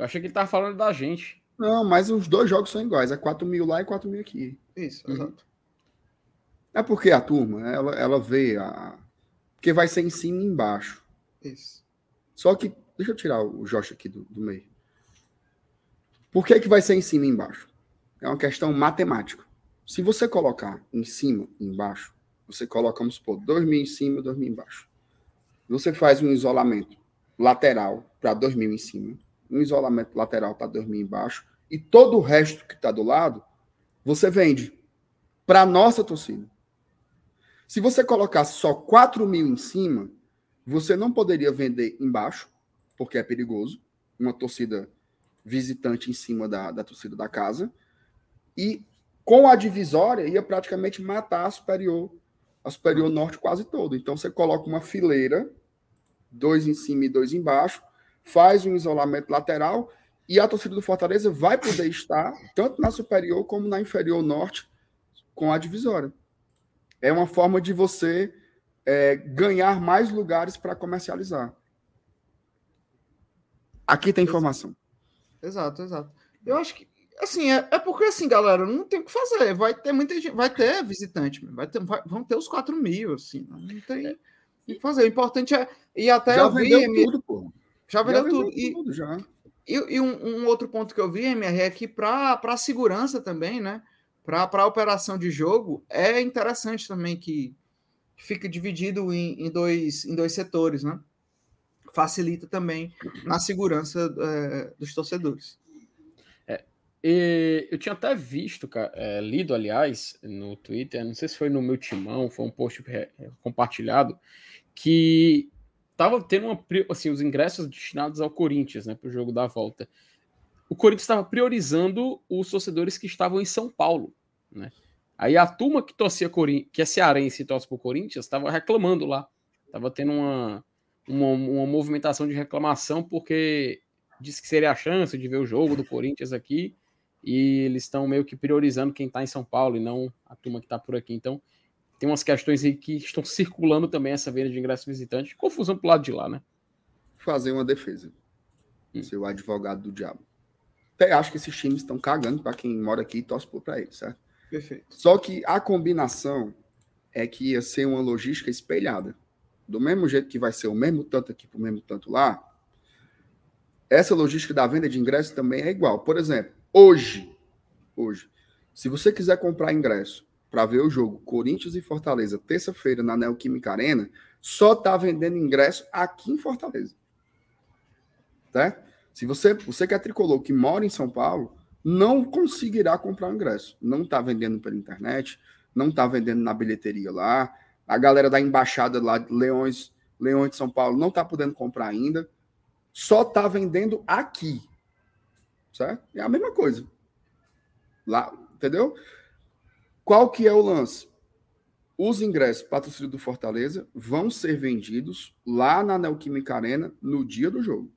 Eu achei que ele tava falando da gente. Não, mas os dois jogos são iguais. É 4 mil lá e 4 mil aqui. Isso, Uhum. exato. É porque a turma, ela, ela vê a. Porque vai ser em cima e embaixo. Isso. Só que. Deixa eu tirar o Josh aqui do, do meio. Por que, que vai ser em cima e embaixo? É uma questão matemática. Se você colocar em cima e embaixo, você coloca, vamos supor, 2 mil em cima e 2 mil embaixo. Você faz um isolamento lateral para 2 mil em cima, um isolamento lateral para 2 mil embaixo, e todo o resto que está do lado, você vende para a nossa torcida. Se você colocasse só 4 mil em cima, você não poderia vender embaixo, porque é perigoso. Uma torcida visitante em cima da, da torcida da casa. E com a divisória ia praticamente matar a superior, a superior norte quase toda. Então você coloca uma fileira, dois em cima e dois embaixo, faz um isolamento lateral e a torcida do Fortaleza vai poder estar tanto na superior como na inferior norte com a divisória. É uma forma de você é, ganhar mais lugares para comercializar. Aqui tem informação. Exato, exato. Eu acho que, assim, é, é porque, assim, galera, não tem o que fazer. Vai ter muita gente, vai ter visitante, vai ter, vai- vão ter os 4 mil, assim, não tem o que fazer. O importante é. E até já eu vi. tudo, pô. Já vendeu tudo. E, tudo, já. E, e um, um outro ponto que eu vi, MR, é que para a segurança também, né? Para a operação de jogo, é interessante também que fica dividido em, em dois, em dois setores, né? Facilita também na segurança é, dos torcedores. E eu tinha até visto, cara, é, lido, aliás, no Twitter, não sei se foi no meu timão, foi um post é, compartilhado, que tava tendo uma, assim, os ingressos destinados ao Corinthians, né, para o jogo da volta. O Corinthians estava priorizando os torcedores que estavam em São Paulo, né? Aí a turma que torcia que é cearense e torce pro Corinthians, estava reclamando lá. Tava tendo uma, uma, uma movimentação de reclamação porque disse que seria a chance de ver o jogo do Corinthians aqui e eles estão meio que priorizando quem está em São Paulo e não a turma que está por aqui. Então, tem umas questões aí que estão circulando também essa venda de ingresso visitante. Confusão pro lado de lá, né? Fazer uma defesa. Hum. Ser o advogado do diabo. Até acho que esses times estão cagando para quem mora aqui e torce para eles, certo? Perfeito. Só que a combinação é que ia ser uma logística espelhada. Do mesmo jeito que vai ser o mesmo tanto aqui para o mesmo tanto lá, essa logística da venda de ingressos também é igual. Por exemplo, hoje, hoje, se você quiser comprar ingresso para ver o jogo Corinthians e Fortaleza, terça-feira, na Neoquímica Arena, só está vendendo ingresso aqui em Fortaleza. Certo? Se você, você que é tricolor, que mora em São Paulo, não conseguirá comprar ingresso. Não está vendendo pela internet, não está vendendo na bilheteria lá. A galera da embaixada lá, Leões, Leões de São Paulo, não está podendo comprar ainda. Só está vendendo aqui. Certo? É a mesma coisa. Lá, entendeu? Qual que é o lance? Os ingressos torcida do Fortaleza vão ser vendidos lá na Neoquímica Arena no dia do jogo.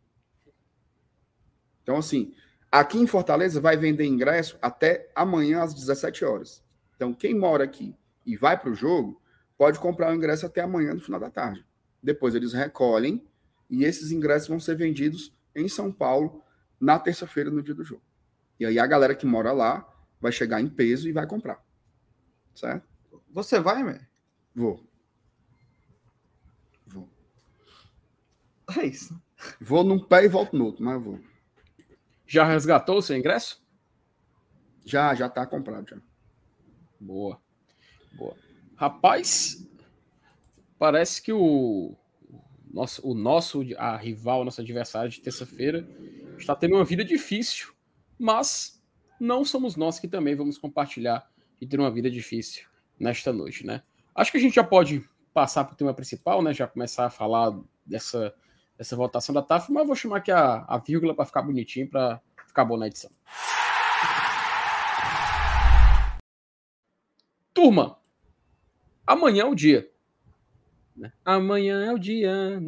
Então, assim, aqui em Fortaleza vai vender ingresso até amanhã às 17 horas. Então, quem mora aqui e vai para o jogo, pode comprar o ingresso até amanhã no final da tarde. Depois eles recolhem e esses ingressos vão ser vendidos em São Paulo na terça-feira, no dia do jogo. E aí a galera que mora lá vai chegar em peso e vai comprar. Certo? Você vai, Mer? Vou. Vou. É isso. Vou num pé e volto no outro, mas vou. Já resgatou o seu ingresso? Já, já tá comprado já. Boa. Boa. Rapaz, parece que o nosso, o nosso a rival, nosso adversário de terça-feira está tendo uma vida difícil, mas não somos nós que também vamos compartilhar e ter uma vida difícil nesta noite, né? Acho que a gente já pode passar para o tema principal, né? Já começar a falar dessa, dessa votação da TAF, mas vou chamar aqui a, a vírgula para ficar bonitinho, para ficar bom na edição. Turma, amanhã é o dia. Né? Amanhã é o dia.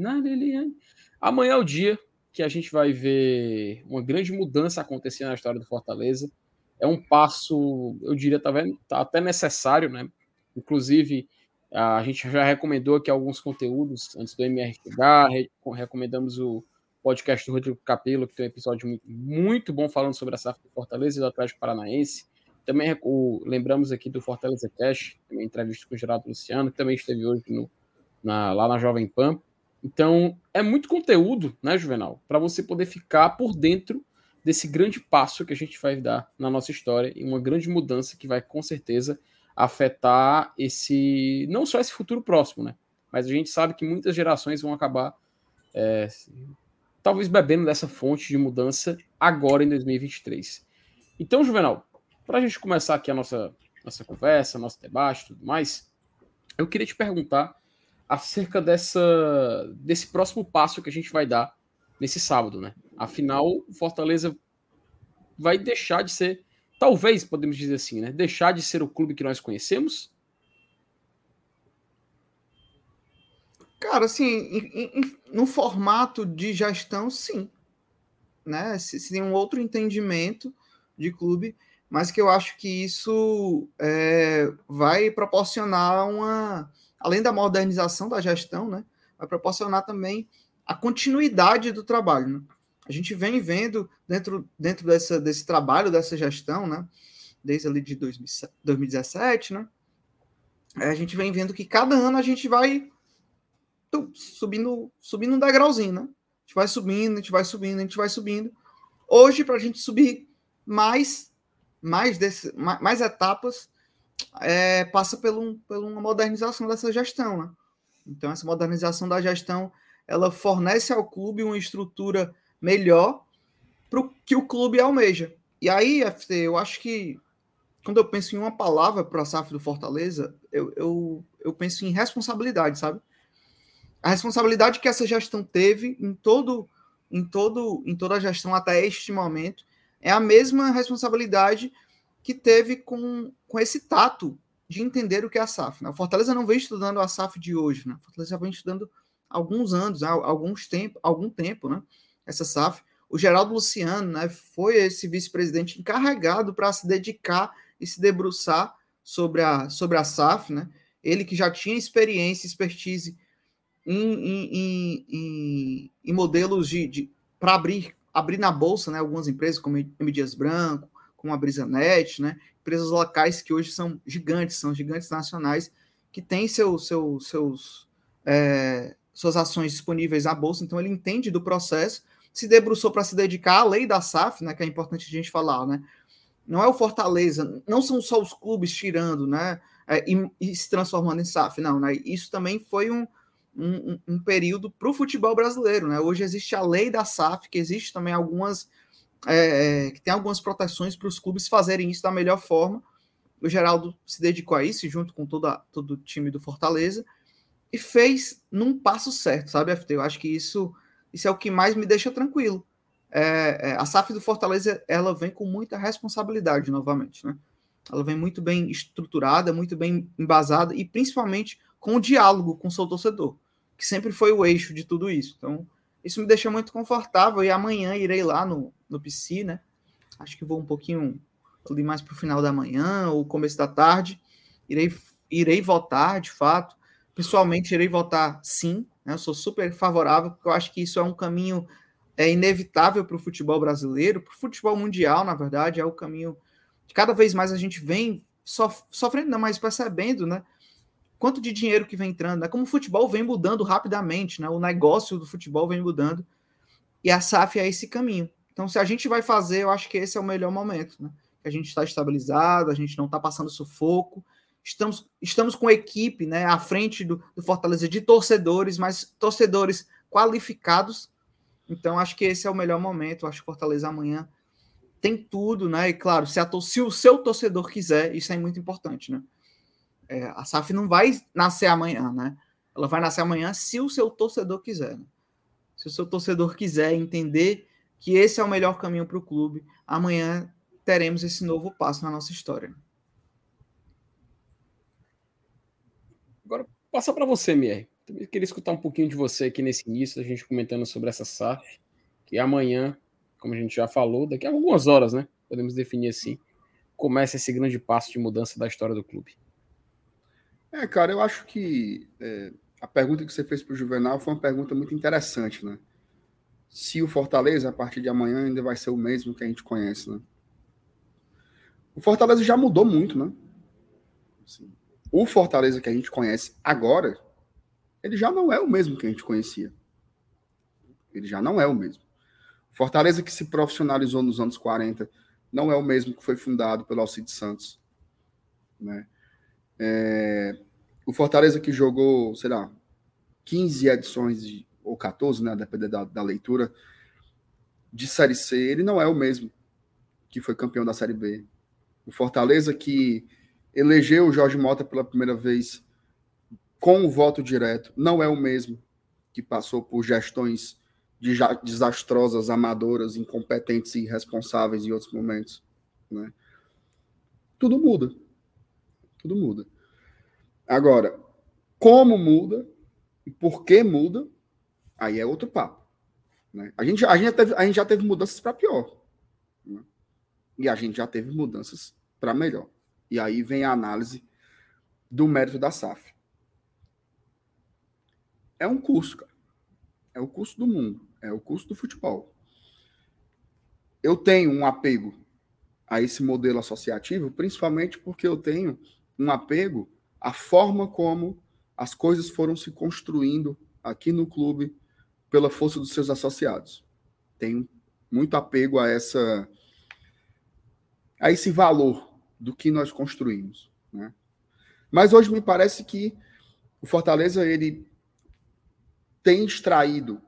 Amanhã é o dia que a gente vai ver uma grande mudança acontecer na história do Fortaleza. É um passo, eu diria, tá, tá até necessário, né? Inclusive, a gente já recomendou aqui alguns conteúdos antes do MR chegar, recomendamos o podcast do Rodrigo Capello, que tem um episódio muito, muito bom falando sobre a SAF do Fortaleza e do Atlético Paranaense. Também o, lembramos aqui do Fortaleza Cash, também entrevista com o Geraldo Luciano, que também esteve hoje no, na, lá na Jovem Pan. Então, é muito conteúdo, né, Juvenal, para você poder ficar por dentro desse grande passo que a gente vai dar na nossa história e uma grande mudança que vai com certeza afetar esse não só esse futuro próximo, né? Mas a gente sabe que muitas gerações vão acabar é, talvez bebendo dessa fonte de mudança agora em 2023. Então, Juvenal, para a gente começar aqui a nossa, nossa conversa, nosso debate tudo mais, eu queria te perguntar acerca dessa, desse próximo passo que a gente vai dar nesse sábado, né? Afinal, o Fortaleza vai deixar de ser, talvez podemos dizer assim, né? Deixar de ser o clube que nós conhecemos. Cara, assim, no formato de gestão, sim. Né? Se, se tem um outro entendimento de clube, mas que eu acho que isso é, vai proporcionar uma, além da modernização da gestão, né, vai proporcionar também a continuidade do trabalho. Né? A gente vem vendo dentro, dentro dessa, desse trabalho, dessa gestão, né, desde ali de 2017, né, a gente vem vendo que cada ano a gente vai subindo, subindo um degrauzinho, né? A gente vai subindo, a gente vai subindo, a gente vai subindo. Hoje, para a gente subir mais mais, desse, mais, mais etapas, é, passa por, um, por uma modernização dessa gestão. Né? Então, essa modernização da gestão ela fornece ao clube uma estrutura melhor para o que o clube almeja. E aí, FT, eu acho que quando eu penso em uma palavra para a SAF do Fortaleza, eu, eu, eu penso em responsabilidade, sabe? A responsabilidade que essa gestão teve em todo em todo em toda a gestão até este momento é a mesma responsabilidade que teve com, com esse tato de entender o que é a SAF. Né? A Fortaleza não vem estudando a SAF de hoje, né? Fortaleza vem estudando alguns anos, há alguns tempo, algum tempo, né? Essa SAF. O Geraldo Luciano, né, foi esse vice-presidente encarregado para se dedicar e se debruçar sobre a, sobre a SAF, né? Ele que já tinha experiência, expertise em, em, em, em, modelos de, de para abrir abrir na bolsa, né, algumas empresas como M Dias Branco, como a BrisaNet, né, empresas locais que hoje são gigantes, são gigantes nacionais que têm seu, seu, seus, é, suas ações disponíveis na bolsa, então ele entende do processo, se debruçou para se dedicar à lei da SAF, né, que é importante a gente falar, né, não é o Fortaleza, não são só os clubes tirando, né, é, e, e, se transformando em SAF, não, né, isso também foi um, um, um período para o futebol brasileiro. Né? Hoje existe a lei da SAF, que existe também algumas. É, é que tem algumas proteções para os clubes fazerem isso da melhor forma. O Geraldo se dedicou a isso, junto com toda, todo o time do Fortaleza, e fez num passo certo, sabe, FT? Eu acho que isso, isso é o que mais me deixa tranquilo. É, é, a SAF do Fortaleza ela vem com muita responsabilidade novamente, né? Ela vem muito bem estruturada, muito bem embasada e principalmente com o diálogo com o seu torcedor que sempre foi o eixo de tudo isso. Então, isso me deixa muito confortável. E amanhã irei lá no, no PC, né? Acho que vou um pouquinho ali mais para o final da manhã ou começo da tarde. Irei, irei votar, de fato. Pessoalmente, irei votar sim. Né? Eu sou super favorável, porque eu acho que isso é um caminho é inevitável para o futebol brasileiro, para o futebol mundial, na verdade, é o caminho que cada vez mais a gente vem sof sofrendo, não, mas percebendo, né? quanto de dinheiro que vem entrando, né? Como o futebol vem mudando rapidamente, né? O negócio do futebol vem mudando e a SAF é esse caminho. Então, se a gente vai fazer, eu acho que esse é o melhor momento, né? a gente está estabilizado, a gente não está passando sufoco. Estamos, estamos com equipe né, à frente do, do Fortaleza de torcedores, mas torcedores qualificados. Então, acho que esse é o melhor momento. Acho que Fortaleza amanhã tem tudo, né? E claro, se, a, se o seu torcedor quiser, isso é muito importante, né? É, a SAF não vai nascer amanhã, né? Ela vai nascer amanhã se o seu torcedor quiser. Né? Se o seu torcedor quiser entender que esse é o melhor caminho para o clube, amanhã teremos esse novo passo na nossa história. Passar para você, Mier. Também queria escutar um pouquinho de você aqui nesse início, a gente comentando sobre essa SAF, que amanhã, como a gente já falou, daqui a algumas horas, né? Podemos definir assim, começa esse grande passo de mudança da história do clube. É, cara, eu acho que é, a pergunta que você fez para o Juvenal foi uma pergunta muito interessante, né? Se o Fortaleza, a partir de amanhã, ainda vai ser o mesmo que a gente conhece, né? O Fortaleza já mudou muito, né? Assim, o Fortaleza que a gente conhece agora, ele já não é o mesmo que a gente conhecia. Ele já não é o mesmo. Fortaleza que se profissionalizou nos anos 40 não é o mesmo que foi fundado pelo Alcide Santos. Né? É, o Fortaleza que jogou, sei lá, 15 edições, de, ou 14, né, dependendo da, da leitura, de Série C, ele não é o mesmo que foi campeão da Série B. O Fortaleza que elegeu o Jorge Mota pela primeira vez com o voto direto não é o mesmo que passou por gestões desastrosas, amadoras, incompetentes e irresponsáveis em outros momentos. Né? Tudo muda. Tudo muda. Agora, como muda e por que muda, aí é outro papo. Né? A, gente, a, gente já teve, a gente já teve mudanças para pior. Né? E a gente já teve mudanças para melhor. E aí vem a análise do mérito da SAF. É um curso, cara. É o curso do mundo. É o curso do futebol. Eu tenho um apego a esse modelo associativo, principalmente porque eu tenho um apego à forma como as coisas foram se construindo aqui no clube pela força dos seus associados. Tenho muito apego a essa a esse valor do que nós construímos. Né? Mas hoje me parece que o Fortaleza ele tem extraído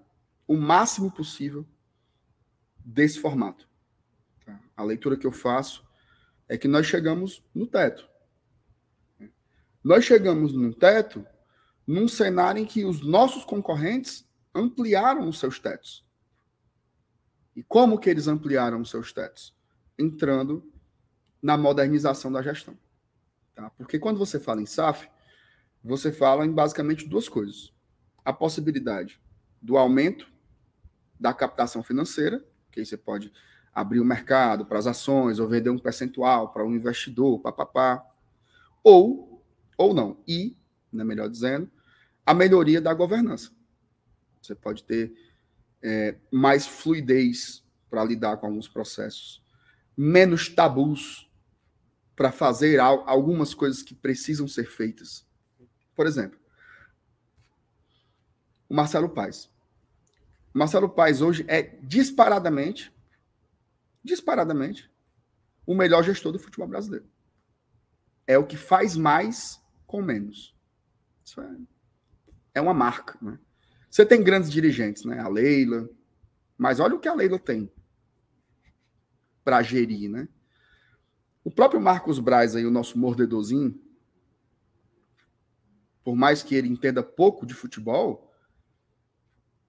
o máximo possível desse formato. Tá? A leitura que eu faço é que nós chegamos no teto. Nós chegamos no teto num cenário em que os nossos concorrentes ampliaram os seus tetos. E como que eles ampliaram os seus tetos? Entrando na modernização da gestão. Tá? Porque quando você fala em SAF, você fala em basicamente duas coisas. A possibilidade do aumento da captação financeira, que aí você pode abrir o mercado para as ações ou vender um percentual para um investidor, papapá, ou, ou não, e, né, melhor dizendo, a melhoria da governança. Você pode ter é, mais fluidez para lidar com alguns processos, menos tabus para fazer algumas coisas que precisam ser feitas. Por exemplo, o Marcelo Paes. O Marcelo Paes hoje é disparadamente, disparadamente, o melhor gestor do futebol brasileiro. É o que faz mais com menos. Isso é, é uma marca. Né? Você tem grandes dirigentes, né? A Leila. Mas olha o que a Leila tem para gerir, né? O próprio Marcos Braz aí, o nosso mordedorzinho, por mais que ele entenda pouco de futebol,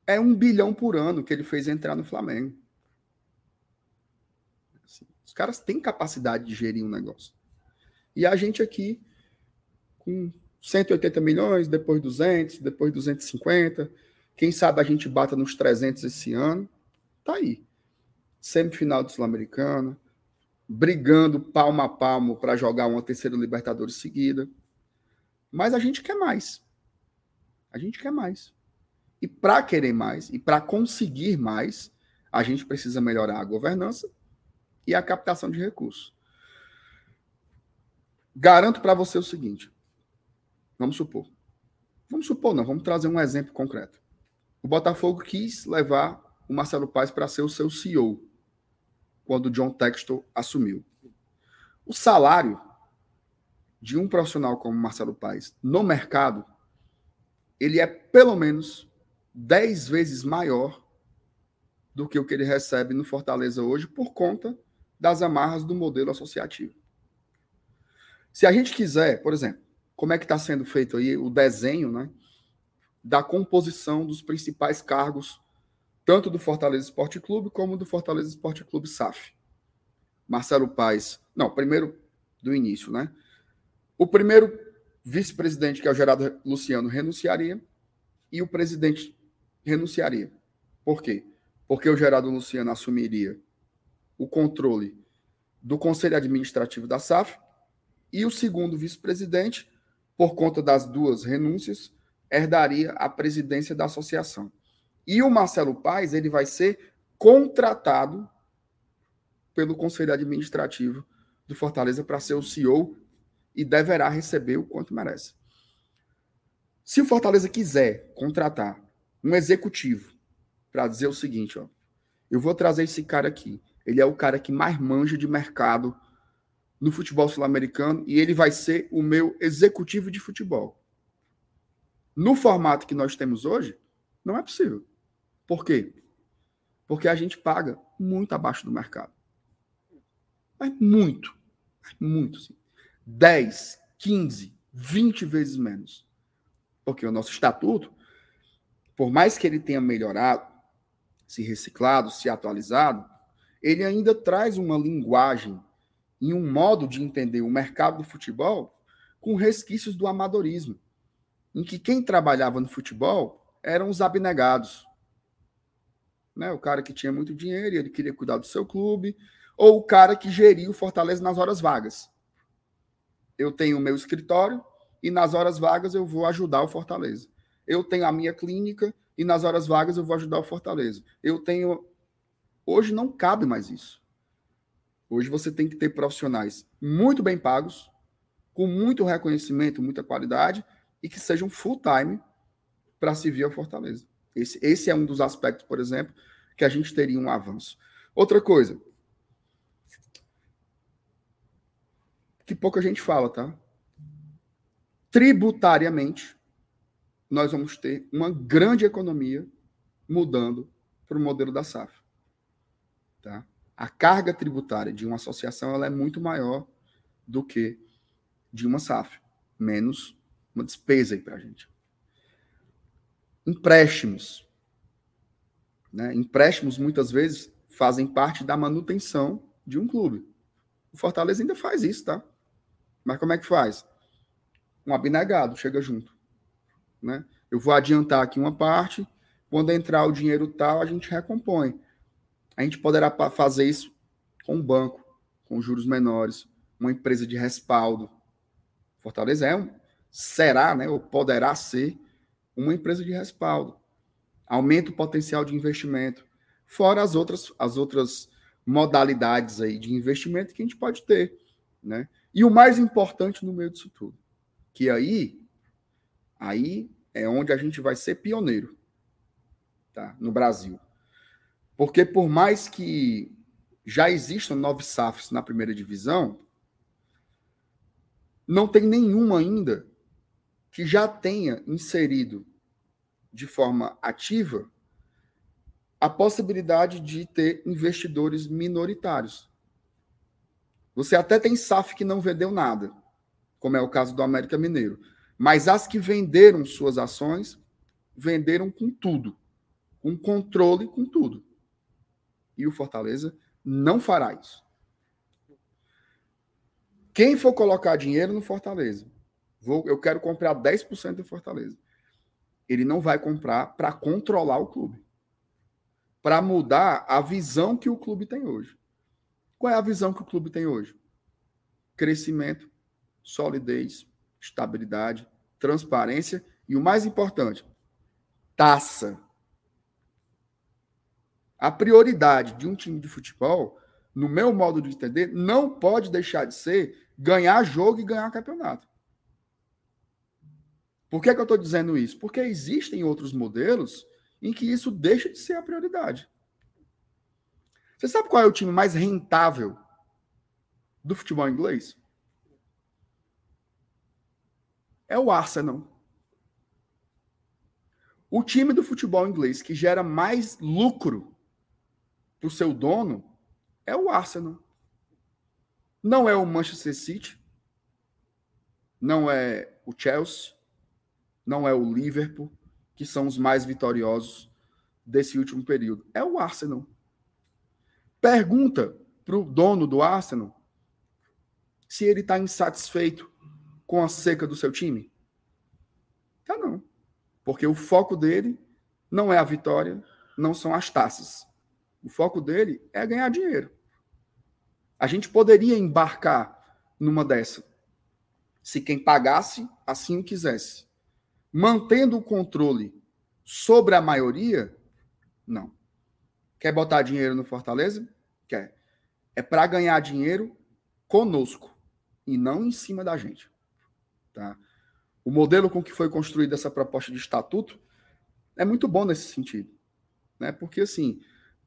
é um bilhão por ano que ele fez entrar no Flamengo. Assim, os caras têm capacidade de gerir um negócio. E a gente aqui, com 180 milhões, depois 200, depois 250, quem sabe a gente bata nos 300 esse ano, tá aí. Semifinal do Sul-Americano, brigando palmo a palmo para jogar uma terceira Libertadores seguida. Mas a gente quer mais. A gente quer mais. E para querer mais e para conseguir mais, a gente precisa melhorar a governança e a captação de recursos. Garanto para você o seguinte: vamos supor. Vamos supor, não, vamos trazer um exemplo concreto. O Botafogo quis levar o Marcelo Paes para ser o seu CEO quando John Textor assumiu. O salário de um profissional como Marcelo Paes no mercado, ele é pelo menos 10 vezes maior do que o que ele recebe no Fortaleza hoje por conta das amarras do modelo associativo. Se a gente quiser, por exemplo, como é que está sendo feito aí o desenho né, da composição dos principais cargos, tanto do Fortaleza Esporte Clube como do Fortaleza Esporte Clube SAF. Marcelo Paes, não, primeiro do início, né? O primeiro vice-presidente, que é o Gerardo Luciano, renunciaria e o presidente renunciaria. Por quê? Porque o Gerardo Luciano assumiria o controle do conselho administrativo da SAF e o segundo vice-presidente por conta das duas renúncias, herdaria a presidência da associação. E o Marcelo Paes, ele vai ser contratado pelo Conselho Administrativo do Fortaleza para ser o CEO e deverá receber o quanto merece. Se o Fortaleza quiser contratar um executivo para dizer o seguinte, ó, eu vou trazer esse cara aqui. Ele é o cara que mais manja de mercado no futebol sul-americano e ele vai ser o meu executivo de futebol. No formato que nós temos hoje, não é possível. Por quê? Porque a gente paga muito abaixo do mercado. Mas muito. Muito, sim. 10, 15, 20 vezes menos. Porque o nosso estatuto, por mais que ele tenha melhorado, se reciclado, se atualizado, ele ainda traz uma linguagem em um modo de entender o mercado do futebol com resquícios do amadorismo, em que quem trabalhava no futebol eram os abnegados. Né? O cara que tinha muito dinheiro e ele queria cuidar do seu clube, ou o cara que geria o Fortaleza nas horas vagas. Eu tenho o meu escritório e nas horas vagas eu vou ajudar o Fortaleza. Eu tenho a minha clínica e nas horas vagas eu vou ajudar o Fortaleza. Eu tenho. Hoje não cabe mais isso. Hoje você tem que ter profissionais muito bem pagos, com muito reconhecimento, muita qualidade e que sejam full time para servir ao Fortaleza. Esse, esse é um dos aspectos, por exemplo, que a gente teria um avanço. Outra coisa, que pouca gente fala, tá? Tributariamente, nós vamos ter uma grande economia mudando para o modelo da SAF. Tá? a carga tributária de uma associação ela é muito maior do que de uma SAF, menos uma despesa aí para a gente. Empréstimos. Né? Empréstimos muitas vezes fazem parte da manutenção de um clube. O Fortaleza ainda faz isso, tá? Mas como é que faz? Um abnegado chega junto. Né? Eu vou adiantar aqui uma parte, quando entrar o dinheiro tal, a gente recompõe a gente poderá fazer isso com um banco, com juros menores, uma empresa de respaldo. Fortaleza é um, será, né, ou poderá ser uma empresa de respaldo. Aumenta o potencial de investimento, fora as outras, as outras modalidades aí de investimento que a gente pode ter, né? E o mais importante no meio disso tudo, que aí aí é onde a gente vai ser pioneiro, tá? No Brasil. Porque por mais que já existam nove SAFs na primeira divisão, não tem nenhuma ainda que já tenha inserido de forma ativa a possibilidade de ter investidores minoritários. Você até tem SAF que não vendeu nada, como é o caso do América Mineiro. Mas as que venderam suas ações, venderam com tudo, com controle, com tudo e o Fortaleza não fará isso. Quem for colocar dinheiro no Fortaleza, vou, eu quero comprar 10% do Fortaleza. Ele não vai comprar para controlar o clube. Para mudar a visão que o clube tem hoje. Qual é a visão que o clube tem hoje? Crescimento, solidez, estabilidade, transparência e o mais importante, taça. A prioridade de um time de futebol, no meu modo de entender, não pode deixar de ser ganhar jogo e ganhar campeonato. Por que, que eu estou dizendo isso? Porque existem outros modelos em que isso deixa de ser a prioridade. Você sabe qual é o time mais rentável do futebol inglês? É o Arsenal. O time do futebol inglês que gera mais lucro para o seu dono é o Arsenal. Não é o Manchester City, não é o Chelsea, não é o Liverpool, que são os mais vitoriosos desse último período. É o Arsenal. Pergunta para o dono do Arsenal se ele está insatisfeito com a seca do seu time. Tá não. Porque o foco dele não é a vitória, não são as taças. O foco dele é ganhar dinheiro. A gente poderia embarcar numa dessa, se quem pagasse assim o quisesse. Mantendo o controle sobre a maioria, não. Quer botar dinheiro no Fortaleza? Quer. É para ganhar dinheiro conosco e não em cima da gente. Tá? O modelo com que foi construída essa proposta de estatuto é muito bom nesse sentido. Né? Porque, assim,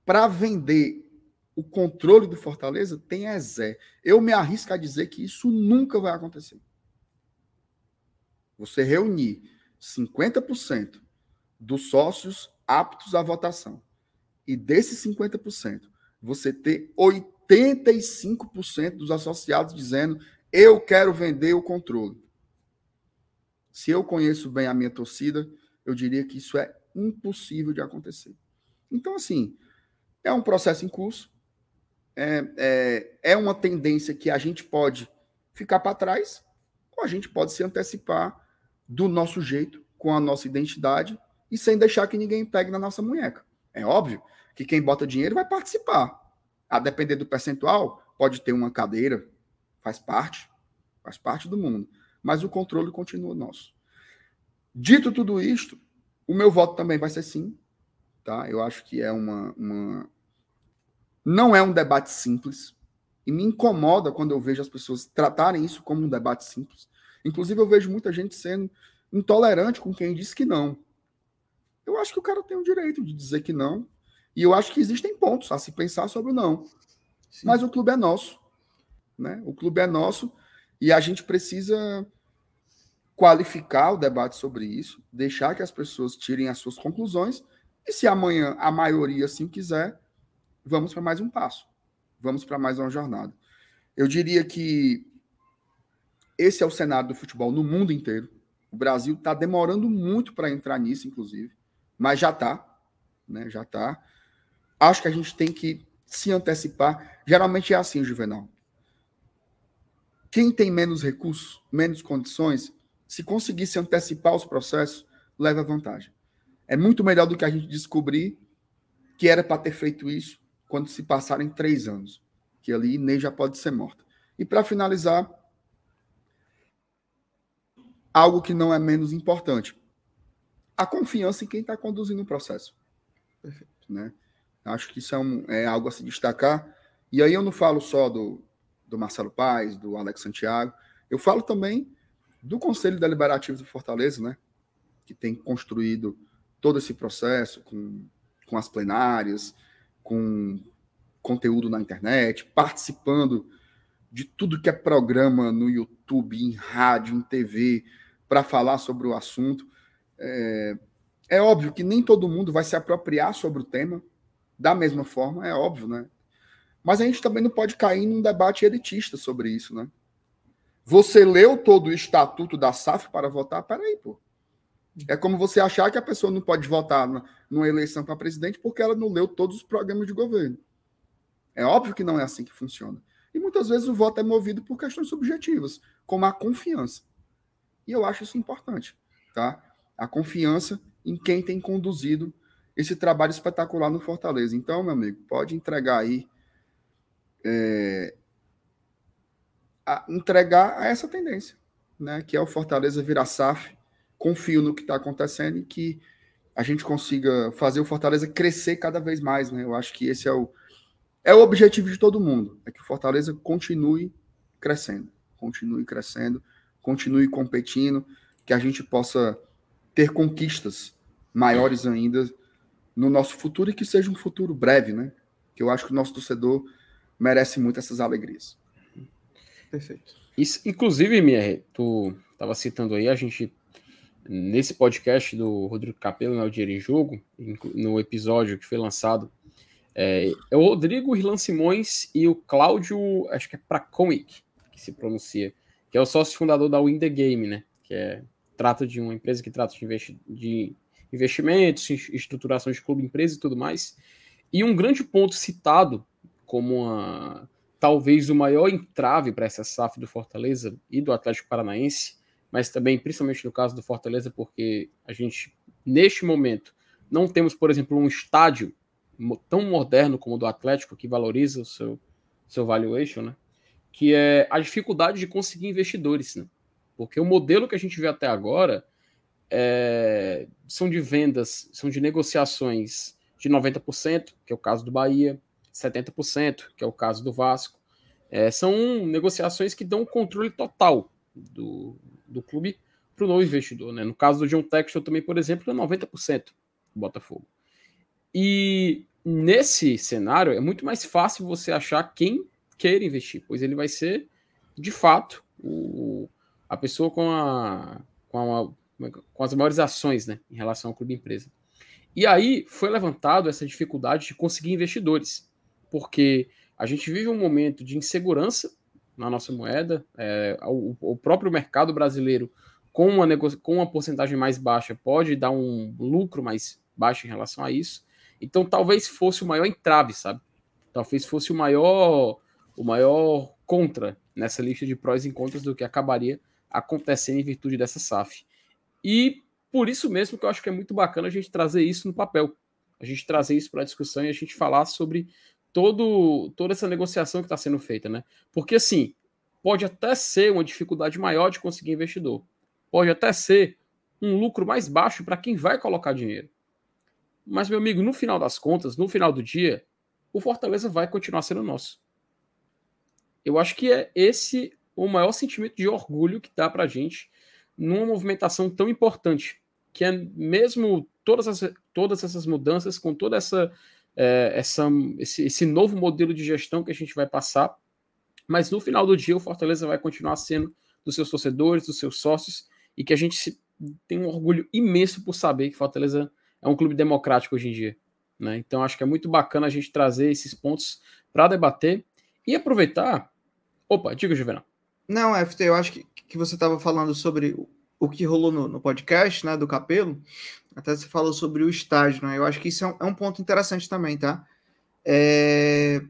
para vender o controle do Fortaleza, tem é Zé. Eu me arrisco a dizer que isso nunca vai acontecer. Você reunir 50% dos sócios aptos à votação e desses 50%, você ter 85% dos associados dizendo eu quero vender o controle. Se eu conheço bem a minha torcida, eu diria que isso é impossível de acontecer. Então, assim, é um processo em curso, é, é, é uma tendência que a gente pode ficar para trás, ou a gente pode se antecipar do nosso jeito, com a nossa identidade e sem deixar que ninguém pegue na nossa munheca. É óbvio que quem bota dinheiro vai participar. A depender do percentual, pode ter uma cadeira, faz parte, faz parte do mundo. Mas o controle continua nosso. Dito tudo isto, o meu voto também vai ser sim. Tá? Eu acho que é uma, uma. Não é um debate simples. E me incomoda quando eu vejo as pessoas tratarem isso como um debate simples. Inclusive, eu vejo muita gente sendo intolerante com quem diz que não. Eu acho que o cara tem o direito de dizer que não. E eu acho que existem pontos a se pensar sobre o não. Sim. Mas o clube é nosso. Né? O clube é nosso e a gente precisa qualificar o debate sobre isso, deixar que as pessoas tirem as suas conclusões. E se amanhã a maioria assim quiser, vamos para mais um passo. Vamos para mais uma jornada. Eu diria que esse é o cenário do futebol no mundo inteiro. O Brasil está demorando muito para entrar nisso, inclusive, mas já está, né? Já está. Acho que a gente tem que se antecipar. Geralmente é assim, Juvenal. Quem tem menos recursos, menos condições, se conseguir se antecipar os processos, leva vantagem. É muito melhor do que a gente descobrir que era para ter feito isso quando se passarem três anos, que ali nem já pode ser morta. E para finalizar, algo que não é menos importante. A confiança em quem está conduzindo o processo. Perfeito. Né? Acho que isso é, um, é, algo a se destacar. E aí eu não falo só do, do Marcelo Paes, do Alex Santiago, eu falo também do Conselho Deliberativo do Fortaleza, né? que tem construído todo esse processo com, com as plenárias, com conteúdo na internet, participando de tudo que é programa no YouTube, em rádio, em TV, para falar sobre o assunto. É, é óbvio que nem todo mundo vai se apropriar sobre o tema da mesma forma, é óbvio, né? Mas a gente também não pode cair num debate elitista sobre isso, né? Você leu todo o estatuto da SAF para votar? Peraí, pô. É como você achar que a pessoa não pode votar numa eleição para presidente porque ela não leu todos os programas de governo. É óbvio que não é assim que funciona. E muitas vezes o voto é movido por questões subjetivas, como a confiança. E eu acho isso importante, tá? A confiança em quem tem conduzido esse trabalho espetacular no Fortaleza. Então, meu amigo, pode entregar aí. É, a, entregar a essa tendência, né? Que é o Fortaleza virar SAF. Confio no que está acontecendo e que a gente consiga fazer o Fortaleza crescer cada vez mais, né? Eu acho que esse é o, é o objetivo de todo mundo, é que o Fortaleza continue crescendo, continue crescendo continue competindo, que a gente possa ter conquistas maiores ainda no nosso futuro e que seja um futuro breve, né? Que eu acho que o nosso torcedor merece muito essas alegrias. Perfeito. Isso, inclusive, Mier, tu estava citando aí, a gente, nesse podcast do Rodrigo Capello, né, o Dinheiro em Jogo, no episódio que foi lançado, é, é o Rodrigo Irlan Simões e o Cláudio, acho que é Prakonik, que se pronuncia, que é o sócio fundador da Win The Game, né? Que é, trata de uma empresa que trata de, investi de investimentos, estruturação de clube, empresa e tudo mais. E um grande ponto citado como uma, talvez o maior entrave para essa SAF do Fortaleza e do Atlético Paranaense, mas também, principalmente no caso do Fortaleza, porque a gente, neste momento, não temos, por exemplo, um estádio tão moderno como o do Atlético, que valoriza o seu, seu valuation, né? que é a dificuldade de conseguir investidores. Né? Porque o modelo que a gente vê até agora é, são de vendas, são de negociações de 90%, que é o caso do Bahia, 70%, que é o caso do Vasco. É, são negociações que dão controle total do, do clube para o novo investidor. Né? No caso do John Textor também, por exemplo, é 90% do Botafogo. E nesse cenário é muito mais fácil você achar quem queira investir, pois ele vai ser, de fato, o, a pessoa com, a, com, a, com as maiores ações né, em relação ao clube empresa. E aí foi levantado essa dificuldade de conseguir investidores, porque a gente vive um momento de insegurança na nossa moeda, é, o, o, próprio mercado brasileiro com uma, com uma porcentagem mais baixa pode dar um lucro mais baixo em relação a isso. Então talvez fosse o maior entrave, sabe? Talvez fosse o maior o maior contra nessa lista de prós e contras do que acabaria acontecendo em virtude dessa SAF. E por isso mesmo que eu acho que é muito bacana a gente trazer isso no papel. A gente trazer isso para a discussão e a gente falar sobre todo, toda essa negociação que está sendo feita, né? Porque assim, pode até ser uma dificuldade maior de conseguir investidor. Pode até ser um lucro mais baixo para quem vai colocar dinheiro. Mas, meu amigo, no final das contas, no final do dia, o Fortaleza vai continuar sendo nosso. Eu acho que é esse o maior sentimento de orgulho que dá para a gente numa movimentação tão importante, que é mesmo todas, as, todas essas mudanças, com toda essa, é, essa esse, esse novo modelo de gestão que a gente vai passar, mas no final do dia o Fortaleza vai continuar sendo dos seus torcedores, dos seus sócios, e que a gente tem um orgulho imenso por saber que Fortaleza é um clube democrático hoje em dia. Né? Então acho que é muito bacana a gente trazer esses pontos para debater e aproveitar. Opa, diga, Juvenal. Não, FT, eu acho que, que você estava falando sobre o que rolou no, no, podcast, né, do Capelo. Até você falou sobre o estágio, né? Eu acho que isso é um, é um ponto interessante também, tá? É...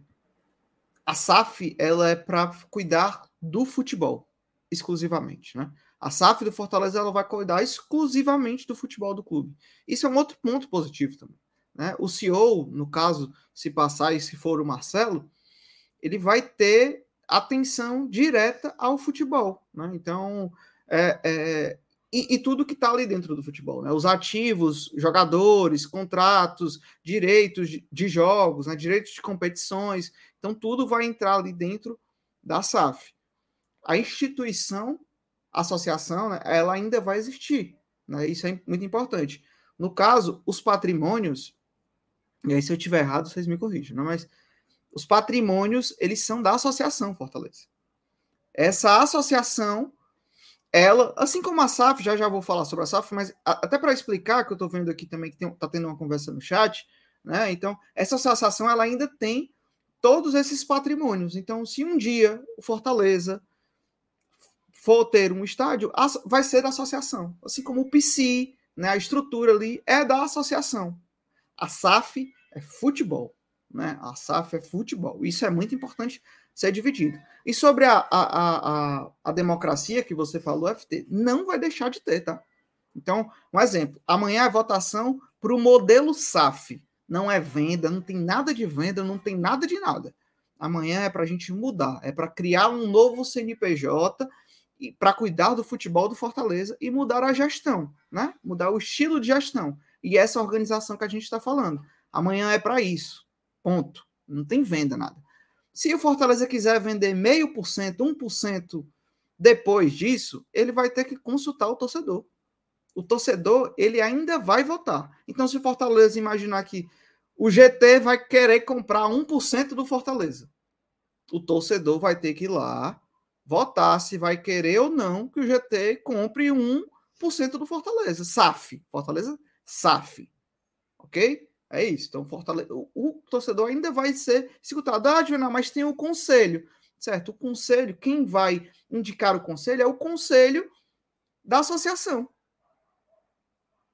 A SAF, ela é para cuidar do futebol, exclusivamente, né? A SAF do Fortaleza ela vai cuidar exclusivamente do futebol do clube. Isso é um outro ponto positivo também. Né? O CEO, no caso, se passar e se for o Marcelo, ele vai ter atenção direta ao futebol. Né? Então, é, é, e, e, tudo que está ali dentro do futebol, né? Os ativos, jogadores, contratos, direitos de, de jogos, né? direitos de competições. Então, tudo vai entrar ali dentro da SAF. A instituição associação, né, ela ainda vai existir. Né? Isso é muito importante. No caso, os patrimônios, e aí se eu tiver errado, vocês me corrijam, né? mas os patrimônios, eles são da associação Fortaleza. Essa associação, ela, assim como a SAF, já já vou falar sobre a SAF, mas até para explicar, que eu estou vendo aqui também que está tendo uma conversa no chat, né? Então, essa associação, ela ainda tem todos esses patrimônios. Então, se um dia o Fortaleza for ter um estádio, vai ser da associação. Assim como o PC, né, a estrutura ali é da associação. A SAF é futebol. Né? A SAF é futebol. Isso é muito importante ser dividido. E sobre a, a, a, a democracia que você falou, FT, não vai deixar de ter, tá? Então, um exemplo. Amanhã é votação para o modelo SAF. Não é venda, não tem nada de venda, não tem nada de nada. Amanhã é para a gente mudar, é para criar um novo CNPJ para cuidar do futebol do Fortaleza e mudar a gestão, né? Mudar o estilo de gestão. E essa organização que a gente está falando. Amanhã é para isso. Ponto. Não tem venda nada. Se o Fortaleza quiser vender meio por cento, um por cento depois disso, ele vai ter que consultar o torcedor. O torcedor, ele ainda vai votar. Então, se o Fortaleza imaginar que o GT vai querer comprar 1% do Fortaleza, o torcedor vai ter que ir lá votar se vai querer ou não que o GT compre 1% do Fortaleza. SAF. Fortaleza, SAF. Ok? É isso. Então, Fortaleza, o, o torcedor ainda vai ser escutado. Ah, Juvenal, mas tem o conselho. Certo? O conselho, quem vai indicar o conselho é o conselho da associação.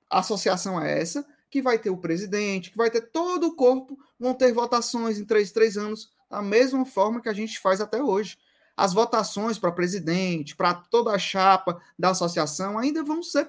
A associação é essa, que vai ter o presidente, que vai ter todo o corpo, vão ter votações em três, três anos, da mesma forma que a gente faz até hoje. As votações para presidente, para toda a chapa da associação, ainda vão ser.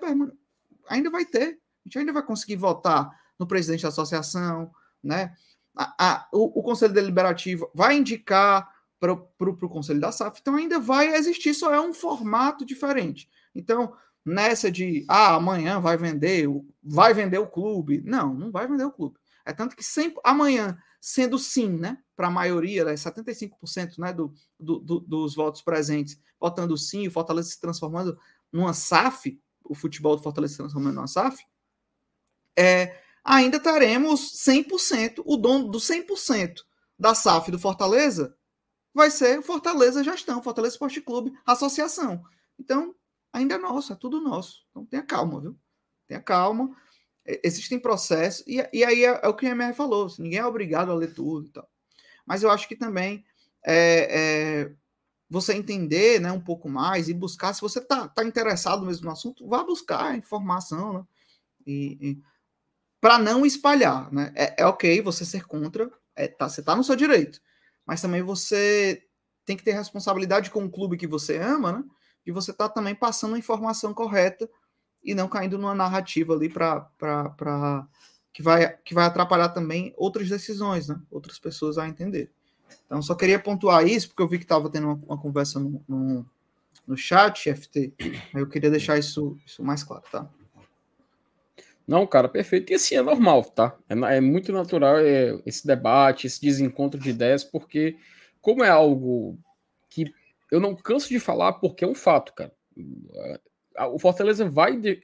Ainda vai ter. A gente ainda vai conseguir votar no presidente da associação, né? A, a, o, o, Conselho Deliberativo vai indicar para o Conselho da SAF, então ainda vai existir, só é um formato diferente. Então, nessa de ah, amanhã vai vender, vai vender o clube. Não, não vai vender o clube. É tanto que sempre amanhã, sendo sim, né, para a maioria, né, 75% né, do, do, do, dos votos presentes, votando sim, o Fortaleza se transformando numa SAF, o futebol do Fortaleza se transformando numa SAF, é, ainda teremos 100%, o dono do 100% da SAF do Fortaleza vai ser o Fortaleza Gestão, Fortaleza Esporte Clube, associação. Então, ainda é nosso, é tudo nosso. Então tenha calma, viu? Tenha calma. Existem processos, e, e aí é, é, o que o MR falou: assim, ninguém é obrigado a ler tudo e tal. Mas eu acho que também é, é, você entender né, um pouco mais e buscar, se você está tá interessado mesmo no assunto, vá buscar informação, né? E, e para não espalhar, né? É, é, ok você ser contra, é, tá, você está no seu direito, mas também você tem que ter responsabilidade com o clube que você ama, né? de você estar tá também passando a informação correta e não caindo numa narrativa ali para que vai, que vai atrapalhar também outras decisões, né? Outras pessoas a entender. Então, só queria pontuar isso, porque eu vi que estava tendo uma, uma, conversa no, no, no chat, FT. Aí eu queria deixar isso, isso mais claro, tá? Não, cara, perfeito. E assim, é normal, tá? É, é muito natural é, esse debate, esse desencontro de ideias, porque como é algo que eu não canso de falar porque é um fato, cara. O Fortaleza vai. De...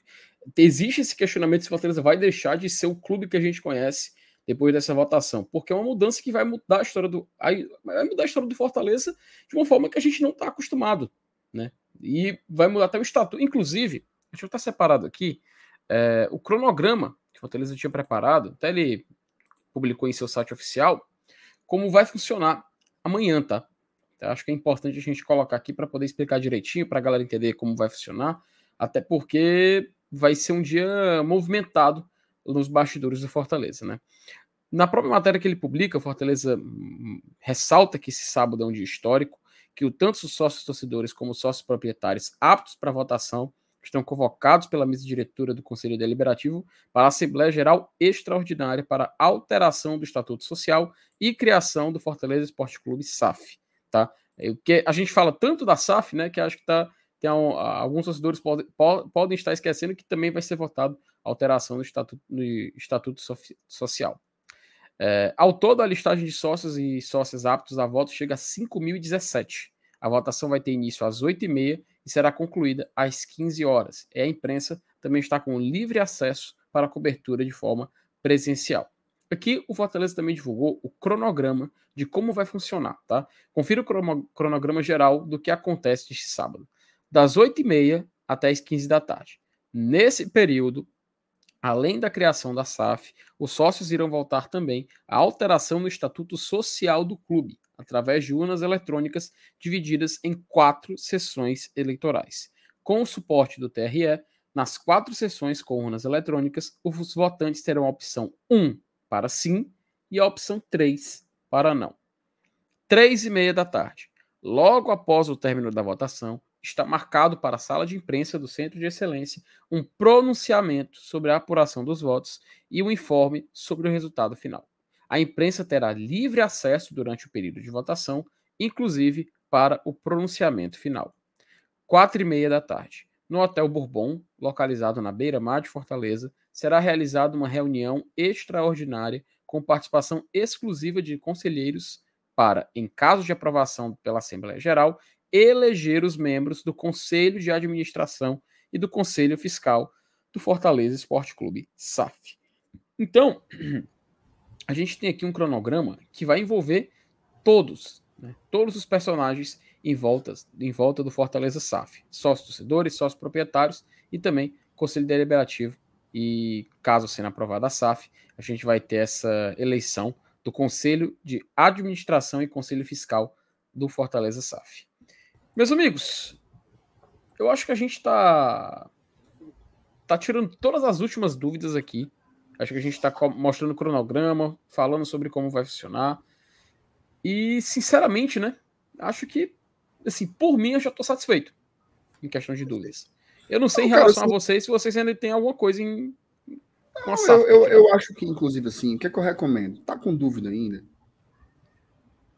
Existe esse questionamento se Fortaleza vai deixar de ser o clube que a gente conhece depois dessa votação, porque é uma mudança que vai mudar a história do. Vai mudar a história do Fortaleza de uma forma que a gente não está acostumado, né? E vai mudar até o estatuto. Inclusive, deixa eu estar separado aqui, é, o cronograma que Fortaleza tinha preparado, até ele publicou em seu site oficial, como vai funcionar amanhã, tá? Então, acho que é importante a gente colocar aqui para poder explicar direitinho, para a galera entender como vai funcionar, até porque vai ser um dia movimentado nos bastidores do Fortaleza, né? Na própria matéria que ele publica, o Fortaleza hum, ressalta que esse sábado é um dia histórico, que o tanto os sócios torcedores como os sócios proprietários aptos para votação estão convocados pela mesa diretora do Conselho Deliberativo para a Assembleia Geral Extraordinária para alteração do Estatuto Social e criação do Fortaleza Esporte Clube SAF tá? É, porque a gente fala tanto da SAF, né, que acho que tá, alguns torcedores pode, podem estar esquecendo que também vai ser votado alteração do Estatuto, do estatuto Social. É, ao todo, a listagem de sócios e sócias aptos a voto chega a 5.017. A votação vai ter início às 8h30 e será concluída às 15 horas. E a imprensa também está com livre acesso para a cobertura de forma presencial. Aqui o Fortaleza também divulgou o cronograma de como vai funcionar, tá? Confira o cronograma geral do que acontece este sábado, das 8h30 até as 15 da tarde. Nesse período, além da criação da SAF, os sócios irão votar também a alteração no estatuto social do clube, através de urnas eletrônicas divididas em quatro sessões eleitorais. Com o suporte do TRE, nas quatro sessões com urnas eletrônicas, os votantes terão a opção 1 para sim e a opção 3 para não. 3 e meia da tarde. Logo após o término da votação, está marcado para a sala de imprensa do Centro de Excelência um pronunciamento sobre a apuração dos votos e um informe sobre o resultado final. A imprensa terá livre acesso durante o período de votação, inclusive para o pronunciamento final. Quatro e meia da tarde. No Hotel Bourbon, localizado na beira-mar de Fortaleza, será realizada uma reunião extraordinária com participação exclusiva de conselheiros para, em caso de aprovação pela Assembleia Geral, eleger os membros do Conselho de Administração e do Conselho Fiscal do Fortaleza Esporte Clube SAF. Então, a gente tem aqui um cronograma que vai envolver todos, Né? Todos os personagens em volta, em volta do Fortaleza SAF. Sócios torcedores, sócios proprietários e também Conselho Deliberativo. E caso sendo aprovada a SAF, a gente vai ter essa eleição do Conselho de Administração e Conselho Fiscal do Fortaleza SAF. Meus amigos, eu acho que a gente está tá tirando todas as últimas dúvidas aqui. Acho que a gente está mostrando o cronograma, falando sobre como vai funcionar. E, sinceramente, né? Acho que, assim, por mim, eu já estou satisfeito em questão de dúvidas. Eu não sei não, em relação cara, a vocês se vocês ainda têm alguma coisa em. Não, eu, eu, eu, acho que, inclusive, assim, o que, é que eu recomendo? Tá com dúvida ainda?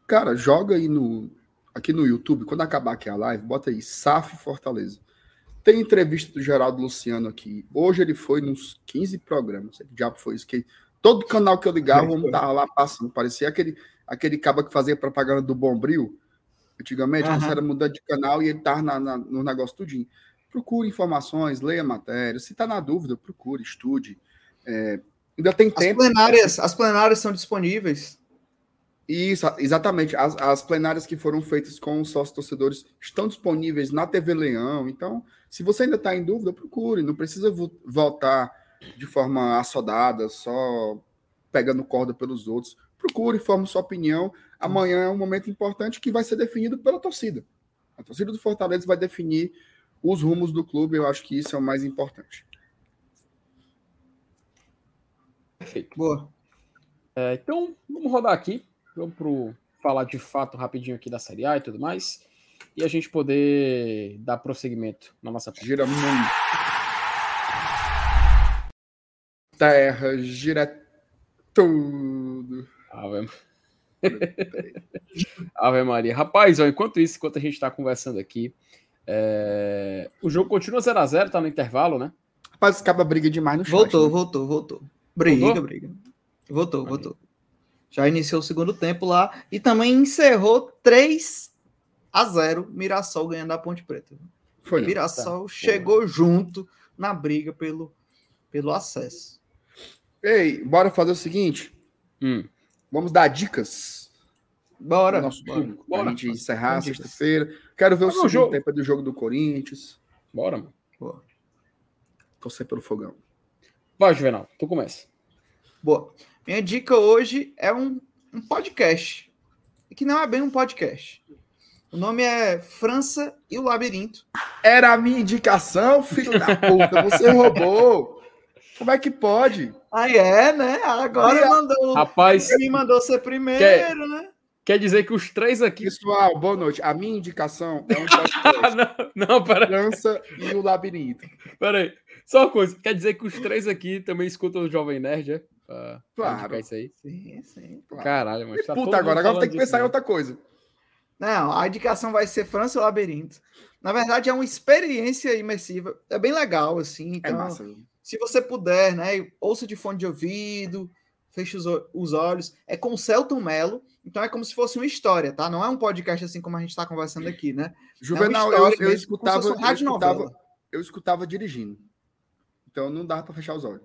Cara, joga aí no. Aqui no YouTube, quando acabar aqui a live, bota aí, SAF Fortaleza. Tem entrevista do Geraldo Luciano aqui. Hoje ele foi nos 15 programas. O diabo foi isso. Que todo canal que eu ligava, vamos estar lá passando. Parecia aquele, aquele cabo que fazia propaganda do Bombril. Antigamente, uhum. você era mudando de canal e ele estava na, na, no negócio tudinho. Procure informações, leia matéria. Se está na dúvida, procure, estude. É, ainda tem tempo. As plenárias, as plenárias são disponíveis. Isso, exatamente. As, as plenárias que foram feitas com os sócios torcedores estão disponíveis na TV Leão. Então, se você ainda está em dúvida, procure. Não precisa voltar de forma assodada, só pegando corda pelos outros. Procure, forme sua opinião. Amanhã é um momento importante que vai ser definido pela torcida. A torcida do Fortaleza vai definir os rumos do clube. Eu acho que isso é o mais importante. Perfeito. Boa. É, então, vamos rodar aqui. Vamos pro falar de fato rapidinho aqui da Série A e tudo mais. E a gente poder dar prosseguimento na nossa Gira muito. Terra, gira tudo. Ave... Ave Maria. Rapaz, ó, enquanto isso, enquanto a gente está conversando aqui, é... o jogo continua 0x0, tá no intervalo, né? Rapaz, acaba briga demais no chat. Voltou, né? voltou, voltou. Briga, voltou? briga. Voltou, voltou. Já iniciou o segundo tempo lá e também encerrou 3 a 0 Mirassol ganhando a Ponte Preta. Foi Mirassol tá. chegou Pô. junto na briga pelo, pelo acesso. Ei, bora fazer o seguinte. Hum. Vamos dar dicas. Bora. Nosso bora, público, bora. Pra gente encerrar sexta-feira. Quero ver o segundo jogo. tempo do jogo do Corinthians. Bora, mano. Boa. Torcer pelo fogão. Vai, Juvenal, tu começa. Boa. Minha dica hoje é um, um podcast. Que não é bem um podcast. O nome é França e o Labirinto. Era a minha indicação, filho da puta. Você roubou. Como é que pode? Aí é, né? Agora Aí, mandou. Rapaz. Me mandou ser primeiro, quer, né? Quer dizer que os três aqui. Pessoal, boa noite. A minha indicação é um podcast. não, não, peraí. França e o Labirinto. Peraí. Só uma coisa. Quer dizer que os três aqui também escutam o Jovem Nerd, é? Pra, claro. Isso aí? Sim, sim. Claro. Caralho, mas tá Puta, agora, agora tem que pensar em outra coisa. Não, a indicação vai ser França e o Labirinto. Na verdade, é uma experiência imersiva. É bem legal, assim. É então, é massa. Se você puder, né? Ouça de fone de ouvido, feche os, os olhos. É com o Celton Mello. Então é como se fosse uma história, tá? Não é um podcast assim como a gente está conversando aqui, né? Juvenal, é eu, eu, escutava, eu, escutava, eu escutava dirigindo. Então não dá para fechar os olhos.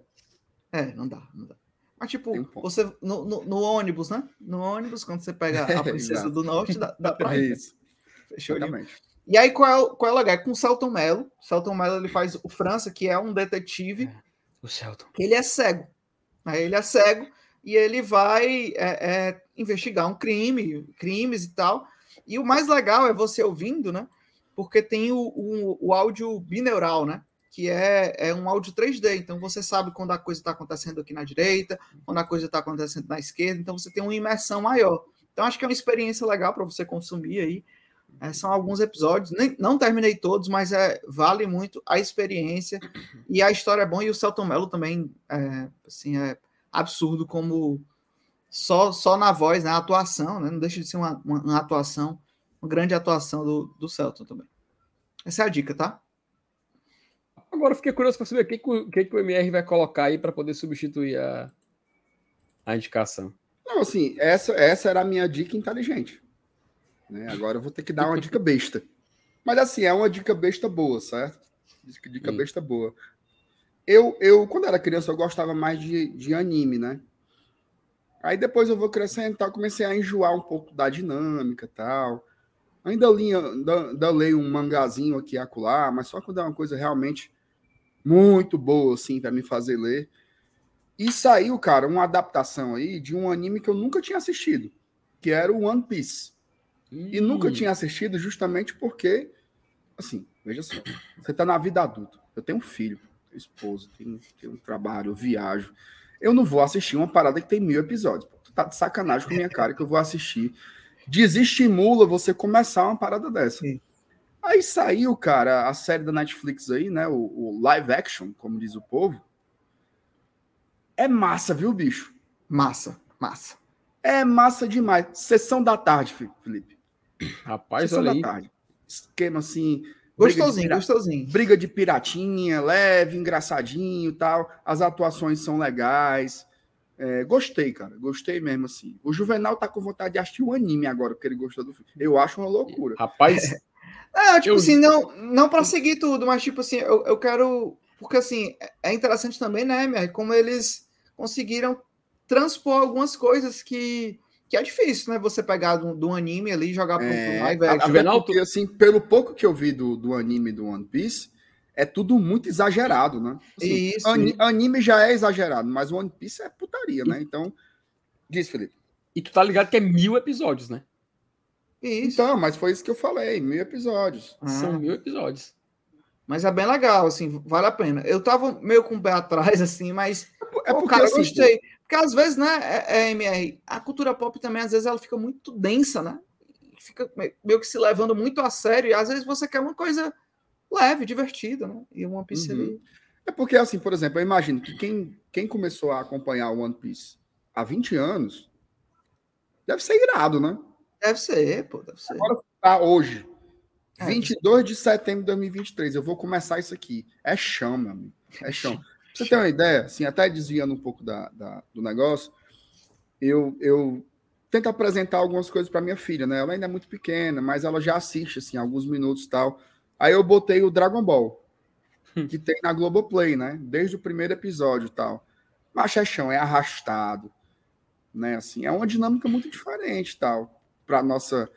É, não dá, não dá. Mas, tipo, um você no, no, no, ônibus, né? No ônibus, quando você pega a Princesa do Norte, dá, dá pra ir. Isso. Fechou Exatamente. E aí, qual é, qual é o lugar? É com o Celton Mello. O Celton Mello ele faz o França, que é um detetive. É, o Celton. Ele é cego. Aí ele é cego e ele vai é, é, investigar um crime, crimes e tal. E o mais legal é você ouvindo, né? Porque tem o, o, o áudio bineural, né? Que é, é um áudio 3D. Então você sabe quando a coisa está acontecendo aqui na direita, quando a coisa está acontecendo na esquerda. Então você tem uma imersão maior. Então acho que é uma experiência legal para você consumir aí. É, são alguns episódios, Nem, não terminei todos, mas é, vale muito a experiência e a história é bom. E o Celton Mello também é, assim, é absurdo como só, só na voz, na né, atuação, né? não deixa de ser uma, uma, uma atuação, uma grande atuação do, do Celton também. Essa é a dica, tá? Agora fiquei curioso para saber o que, que, que, o MR vai colocar aí para poder substituir a, a indicação. Não, assim, essa, essa era a minha dica inteligente. Né? Agora eu vou ter que dar uma dica besta. Mas assim, é uma dica besta boa, certo? Dica besta boa. Eu, eu, quando era criança, eu gostava mais de, de anime, né? Aí depois eu vou crescendo, tal, comecei a enjoar um pouco da dinâmica, tal. Ainda li, ainda, ainda leio um mangazinho aqui e acolá, mas só quando é uma coisa realmente muito boa, assim, para me fazer ler. E saiu, cara, uma adaptação aí de um anime que eu nunca tinha assistido, que era o One Piece. Hum. E nunca tinha assistido justamente porque, assim, veja só, você tá na vida adulta. Eu tenho um filho, tenho esposa, tenho, tenho um trabalho, eu viajo. Eu não vou assistir uma parada que tem mil episódios. Tu tá de sacanagem com a minha cara que eu vou assistir. Desestimula você começar uma parada dessa. Sim. Aí saiu, cara, a série da Netflix aí, né? O, o, live action, como diz o povo. É massa, viu, bicho? Massa, massa. É massa demais. Sessão da tarde, Felipe. Rapaz, Sessão olha da aí. tarde. Esquema assim. Gostosinho, briga gostosinho. Briga de piratinha, leve, engraçadinho tal. As atuações são legais. É, gostei, cara. Gostei mesmo, assim. O Juvenal tá com vontade de assistir um anime agora, porque ele gostou do filme. Eu acho uma loucura. Rapaz. é, tipo eu... assim, não, não para seguir tudo, mas tipo assim, eu, eu quero. Porque assim, é interessante também, né, como eles conseguiram transpor algumas coisas que que é difícil, né? Você pegar do, do anime ali e jogar pro é, live action. Juvenal, porque, assim, pelo pouco que eu vi do, do anime do One Piece, é tudo muito exagerado, né? Assim, isso, ani, Anime já é exagerado, mas o One Piece é putaria, né? Então, diz, Felipe. E tu tá ligado que é mil episódios, né? Isso. Então, mas foi isso que eu falei, mil episódios. Ah. São mil episódios. Mas é bem legal, assim, vale a pena. Eu tava meio com o pé atrás, assim, mas. É porque, cara, eu gostei. Porque às vezes, né, é, é, MR, a cultura pop também, às vezes, ela fica muito densa, né? Fica meio que se levando muito a sério, e às vezes você quer uma coisa leve, divertida, né? E One Piece uhum. ali. É porque, assim, por exemplo, eu imagino que quem, quem começou a acompanhar o One Piece há 20 anos deve ser irado, né? Deve ser, pô, deve ser. Agora, tá hoje, é, 22 de setembro de 2023, eu vou começar isso aqui. É chão, meu amigo. É chão. Pra você ter uma ideia, assim, até desviando um pouco da, da do negócio, eu, eu tento apresentar algumas coisas para minha filha, né? Ela ainda é muito pequena, mas ela já assiste, assim, alguns minutos e tal. Aí eu botei o Dragon Ball, hum. que tem na Globoplay, né? Desde o primeiro episódio e tal. Mas é chão, é arrastado, né? Assim, é uma dinâmica muito diferente tal, para nossa...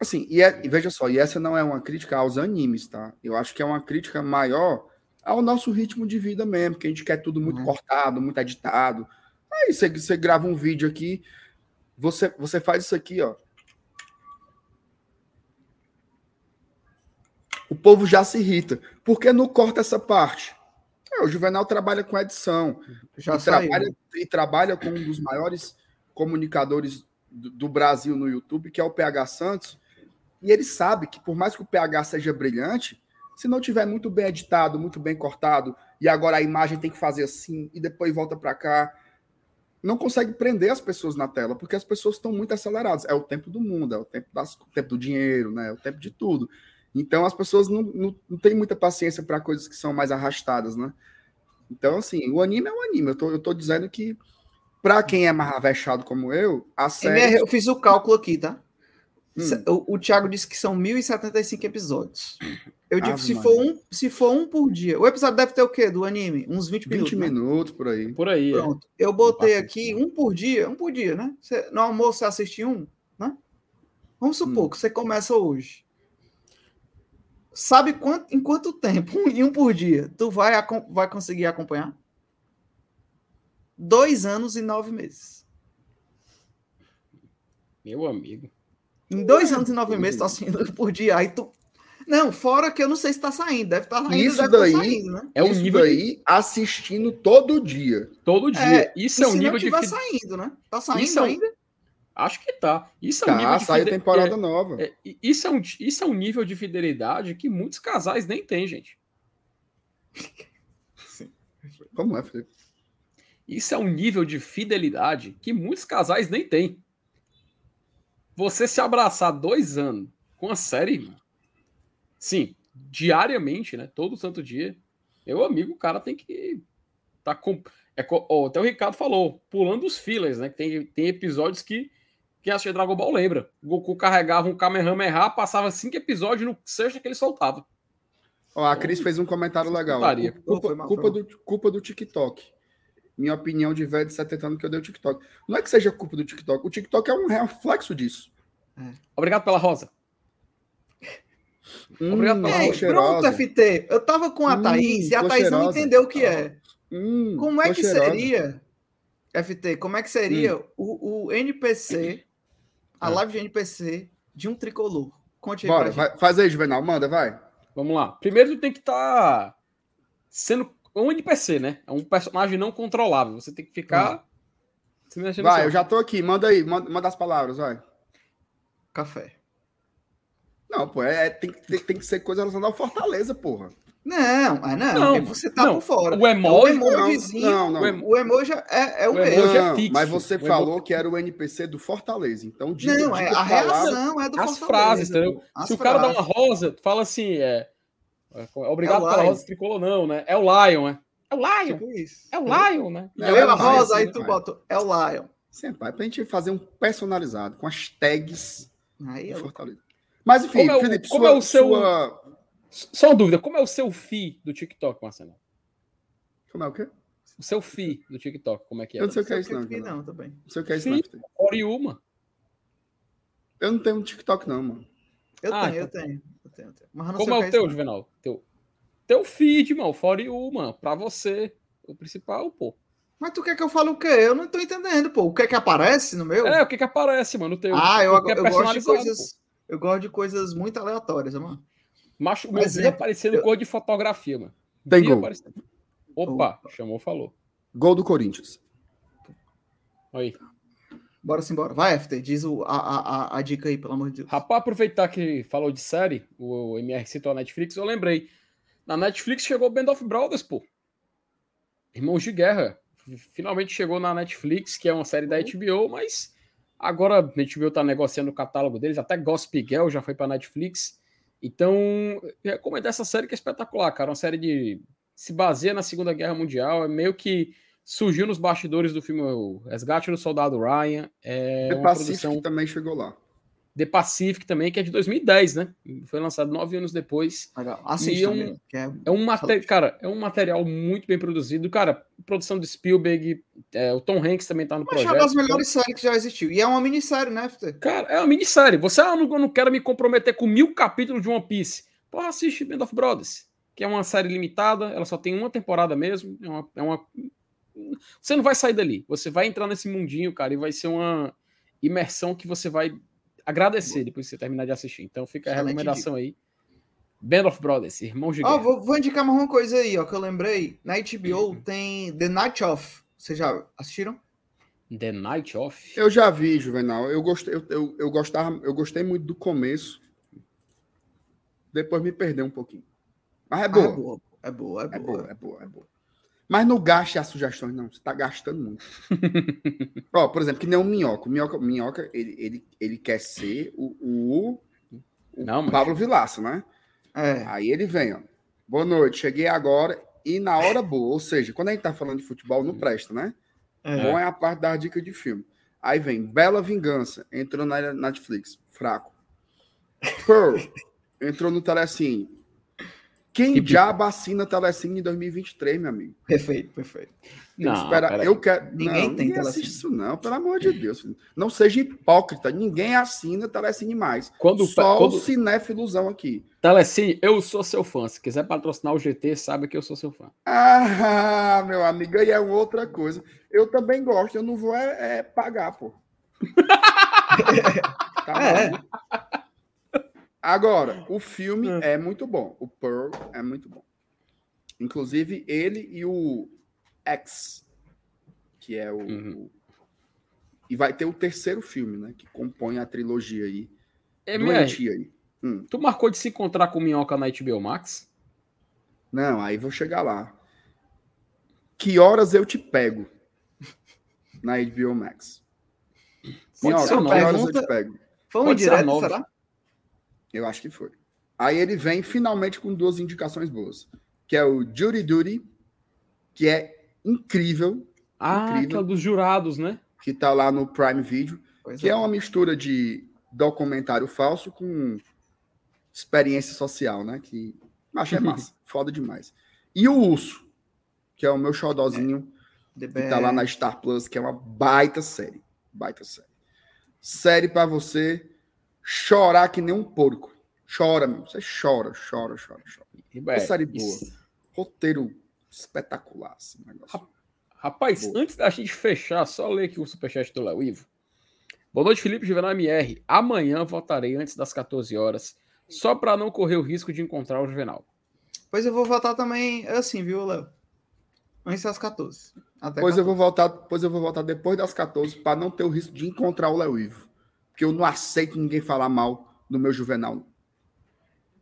Assim, e, é, e veja só, e essa não é uma crítica aos animes, tá? Eu acho que é uma crítica maior ao nosso ritmo de vida mesmo, que a gente quer tudo muito uhum. cortado, muito editado. Aí você, você grava um vídeo aqui, você, você faz isso aqui, ó. O povo já se irrita. Por que não corta essa parte? É, o Juvenal trabalha com edição. Já e, trabalha, e trabalha com um dos maiores comunicadores do, Brasil no YouTube, que é o PH Santos. E ele sabe que, por mais que o PH seja brilhante, se não tiver muito bem editado, muito bem cortado, e agora a imagem tem que fazer assim e depois volta para cá, não consegue prender as pessoas na tela, porque as pessoas estão muito aceleradas. É o tempo do mundo, é o tempo, das, o tempo do dinheiro, né? É o tempo de tudo. Então as pessoas não, não, não têm muita paciência para coisas que são mais arrastadas, né? Então, assim, o anime é um anime. Eu tô, eu tô dizendo que, para quem é mais avexado como eu, a série. Eu fiz o cálculo aqui, tá? Hum. O, o Thiago disse que são 1.075 episódios. Eu digo, se for, um, se for um por dia. O episódio deve ter o quê do anime? Uns 20 minutos. 20 minutos, né? por aí. Por aí. É. Pronto. É. Eu botei aqui um por dia, um por dia, né? Você, no almoço você assiste um, né? Vamos supor hum. que você começa hoje. Sabe quanto, em quanto tempo, em um por dia, tu vai, vai conseguir acompanhar? Dois anos e nove meses. Meu amigo. Em dois anos e nove meses, tô assistindo por dia. Aí tu não, fora que eu não sei se tá saindo. Deve estar tá saindo. Isso daí tá saindo, né? é um Isso nível daí de... assistindo todo dia. Todo dia. É, Isso é um nível de. Se saindo, né? Tá saindo é um... ainda? Acho que tá. Isso é um tá, nível de sai fide... temporada é, nova. É, isso, é um, isso é um nível de fidelidade que muitos casais nem têm, gente. Sim. Como é, Felipe? Isso é um nível de fidelidade que muitos casais nem têm. Você se abraçar dois anos com a série, sim, diariamente, né? Todo santo dia. Meu amigo, o cara tem que tá com é, oh, até o Ricardo falou, pulando os fillers, né? Tem, tem episódios que quem assistia Dragon Ball lembra. O Goku carregava um Kamehameha, passava cinco episódios no sexto que ele soltava. Ó, a Cris fez um comentário legal. Culpa, culpa, do, culpa do TikTok. Minha opinião de velho de 70 anos que eu dei o TikTok. Não é que seja culpa do TikTok, o TikTok é um reflexo disso. Obrigado pela rosa. Obrigado pela rosa. pronto, FT. Eu tava com a Hum, Thaís e a Thaís não cheirosa. entendeu o que é. Hum, Como é que cheirosa. seria, FT, como é que seria o, o NPC, a Ah. live de NPC de um tricolor? Conte aí pra Bora, gente. vai, faz aí, Juvenal, manda, vai. Vamos lá. Primeiro, tu tem que estar sendo um NPC, né? É um personagem não controlável. Você tem que ficar. no Vai, seu- eu já tô aqui, manda aí, manda, manda as palavras, vai. Café. Não, pô, é, tem, tem, tem que ser coisa relacionada ao Fortaleza, porra. Não, ah, não, Não, é você tá não. por fora. O emoji. É o emojizinho. Não, não. O emo- O emoji é, é o, O mesmo. emoji é Não, fixo. Mas você O emo- falou que era o NPC do Fortaleza, então diga, Não, é diga a palavras- reação é do as Fortaleza. frases, entendeu? As Se o cara dá frases. uma rosa, tu fala assim, é. É, Obrigado É pela Lion. rosa tricolor, não, né? É o Lion, né? É o Lion. Tipo isso. É o Lion, né? Eu é é a rosa, aí sim, tu pai. bota. É o Lion. Sim, pai, pra gente fazer um personalizado, com as tags Aí do eu... Fortaleza. Mas enfim, Como é o- Felipe, como sua, é o seu- sua- Só uma dúvida, como é o seu fi do TikTok, Marcelo? Como é o quê? O seu fi do TikTok, como é que é? Eu não sei o que é isso, não. não, também. Não sei o que é isso, não. Oriuma. Eu não tenho um TikTok, não, mano. Eu Ah, tenho, eu então tá. tenho, eu tenho, eu tenho. Mas eu não Como sei é o teu, isso, não. Juvenal? Teu, teu feed, mano. For you, mano. Pra você. O principal, pô. Mas tu quer que eu fale o quê? Eu não tô entendendo, pô. O que é que aparece no meu? É, o que que aparece, mano? Teu. ah, eu, é eu gosto de coisas. Eu gosto de coisas muito aleatórias, mano. pô. Macho, meu Mas vídeo é- aparecendo cor de fotografia, mano. Tem gol. aparecendo. Opa, chamou, falou. Gol do Corinthians. Aí. Bora sim, bora. Vai, FT, diz o, a, a, a, dica aí, pelo amor de Deus. Rapaz, aproveitar que falou de série, o MR citou a Netflix, eu lembrei. Na Netflix chegou o Band of Brothers, pô. Irmãos de Guerra. Finalmente chegou na Netflix, que é uma série da HBO, mas agora a HBO tá negociando o catálogo deles, até Gossip Girl já foi pra Netflix. Então, recomendo essa série que é espetacular, cara. Uma série de. se baseia na Segunda Guerra Mundial, é meio que surgiu nos bastidores do filme O Resgate do Soldado Ryan. É The uma Pacific produção. também chegou lá. The Pacific também, que é de 2010, né? Foi lançado nove anos depois. Assista é um- é- É um material, cara, é um material muito bem produzido. Cara, produção do Spielberg, é, o Tom Hanks também tá no Mas é projeto. uma das melhores séries que já existiu. E é uma minissérie, né, FT? Cara, é uma minissérie. Você, ah, não, não quero me comprometer com mil capítulos de One Piece. Porra, assiste Band of Brothers, que é uma série limitada, ela só tem uma temporada mesmo. É uma, é uma- Você não vai sair dali. Você vai entrar nesse mundinho, cara, e vai ser uma imersão que você vai agradecer depois que você terminar de assistir. Então fica a recomendação aí. Band of Brothers, Irmãos de Ó, Guerra. vou, vou indicar mais uma coisa aí, ó, que eu lembrei. Na HBO tem The Night Of. Vocês já assistiram? The Night Of. Eu já vi, Juvenal. Eu gostei, eu, eu, eu gostava, eu gostei muito do começo. Depois me perdeu um pouquinho. Mas é Ah, boa. é boa, é boa, é É boa. boa, é boa, é boa. Mas não gaste as sugestões, não. Você tá gastando muito. Ó, por exemplo, que nem o Minhoca. O Minhoca, o Minhoca ele, ele, ele quer ser o, o, o Não, mas- Pablo Vilaça, né? É. Aí ele vem, ó. Boa noite, cheguei agora e na hora boa. Ou seja, quando a gente tá falando de futebol, não presta, né? é. Bom é a parte da dica de filme. Aí vem Bela Vingança, entrou na Netflix, fraco. Pearl, entrou no Telecine. Quem Típico. já vacina Telecine em 2023, meu amigo? Perfeito, perfeito. Tem Não, que esperar. Eu quero. Ninguém não, tem ninguém assiste isso, não, pelo amor de Deus. Não seja hipócrita. Ninguém assina Telecine mais. Quando, Só quando o cinéfilozão aqui. Telecine, eu sou seu fã. Se quiser patrocinar o GT, sabe que eu sou seu fã. Ah, meu amigo, aí é outra coisa. Eu também gosto, eu não vou é, é pagar, pô. Tá É. Agora, o filme é muito bom. O Pearl é muito bom. Inclusive, ele e o X, que é o. Uhum. o- E vai ter o terceiro filme, né? Que compõe a trilogia aí. MR, Doentia aí. Hum. tu marcou de se encontrar com o Minhoca na HBO Max? Não, aí vou chegar lá. Que horas eu te pego? Na HBO Max. Pode Minhoca, ser que não. horas eu Pergunta- te pego? Foi um Pode nove. será? Eu acho que foi. Aí ele vem finalmente com duas indicações boas. Que é o Judy Duty, que é incrível, Ah, Incrível. aquela dos jurados, né? que tá lá no Prime Video, Pois que é uma mistura de documentário falso com experiência social, né? Que achei massa, foda demais. E o Urso, que é o meu xodózinho The que tá lá na Star Plus, que é uma baita série. Baita série. Série pra você chorar que nem um porco. Chora, meu. Você chora, chora, chora, chora. É, série boa. isso- Roteiro espetacular, assim, o negócio. Rapaz, Boa. antes da gente fechar, só ler aqui o superchat do Léo Ivo. Boa noite, Felipe Juvenal MR. Amanhã votarei antes das 14 horas, só para não correr o risco de encontrar o Juvenal. Pois eu vou votar também assim, viu, Léo? Antes das 14. Até Pois eu 14. vou voltar, pois eu vou voltar depois das 14 para não ter o risco de encontrar o Léo Ivo. Porque eu não aceito ninguém falar mal do meu Juvenal.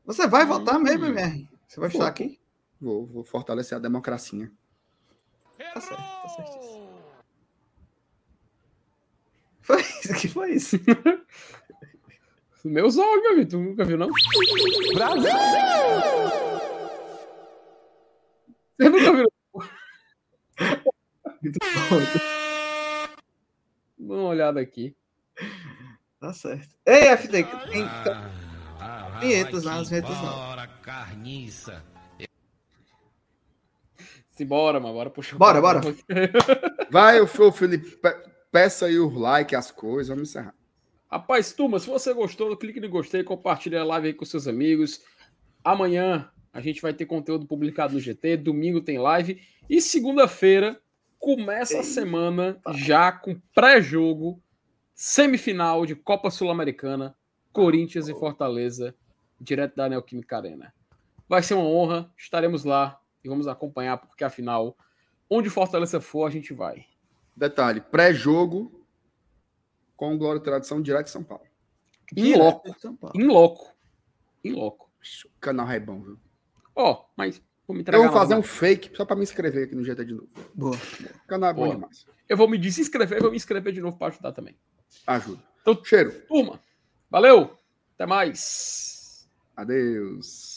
Você vai votar Hum. mesmo, MR? Você vai Vou. estar aqui? Vou, vou fortalecer a democracia. Tá certo, tá certo. Foi isso que foi isso. Meus olhos, meu amigo, tu nunca viu, não? Você nunca viu? Dá uma olhada aqui. Tá certo. Ei, FD, tem Ah, vinhetas? As que vinhetas não. Bora, carniça. Simbora, mano. Bora puxar. o Bora, bora. Vai, ô, Felipe, pe- peça aí o like, as coisas, vamos encerrar. Rapaz, turma, se você gostou, clique no gostei, compartilhe a live aí com seus amigos. Amanhã a gente vai ter conteúdo publicado no GT, domingo tem live e segunda-feira começa a semana já com pré-jogo, semifinal de Copa Sul-Americana, Corinthians e Fortaleza, direto da Neoquímica Arena. Vai ser uma honra, estaremos lá e vamos acompanhar, porque afinal, onde Fortaleza for, a gente vai. Detalhe, pré-jogo com Glória e Tradição direto de São Paulo. Em loco, em loco, em loco. O canal é bom, viu? Ó, mas vou me entregar. Eu vou fazer um fake só para me inscrever aqui no GT de novo. Boa. O canal é bom demais. Eu vou me desinscrever e vou me inscrever de novo para ajudar também. Ajuda. Então- Cheiro. Turma, valeu, até mais. Adeus.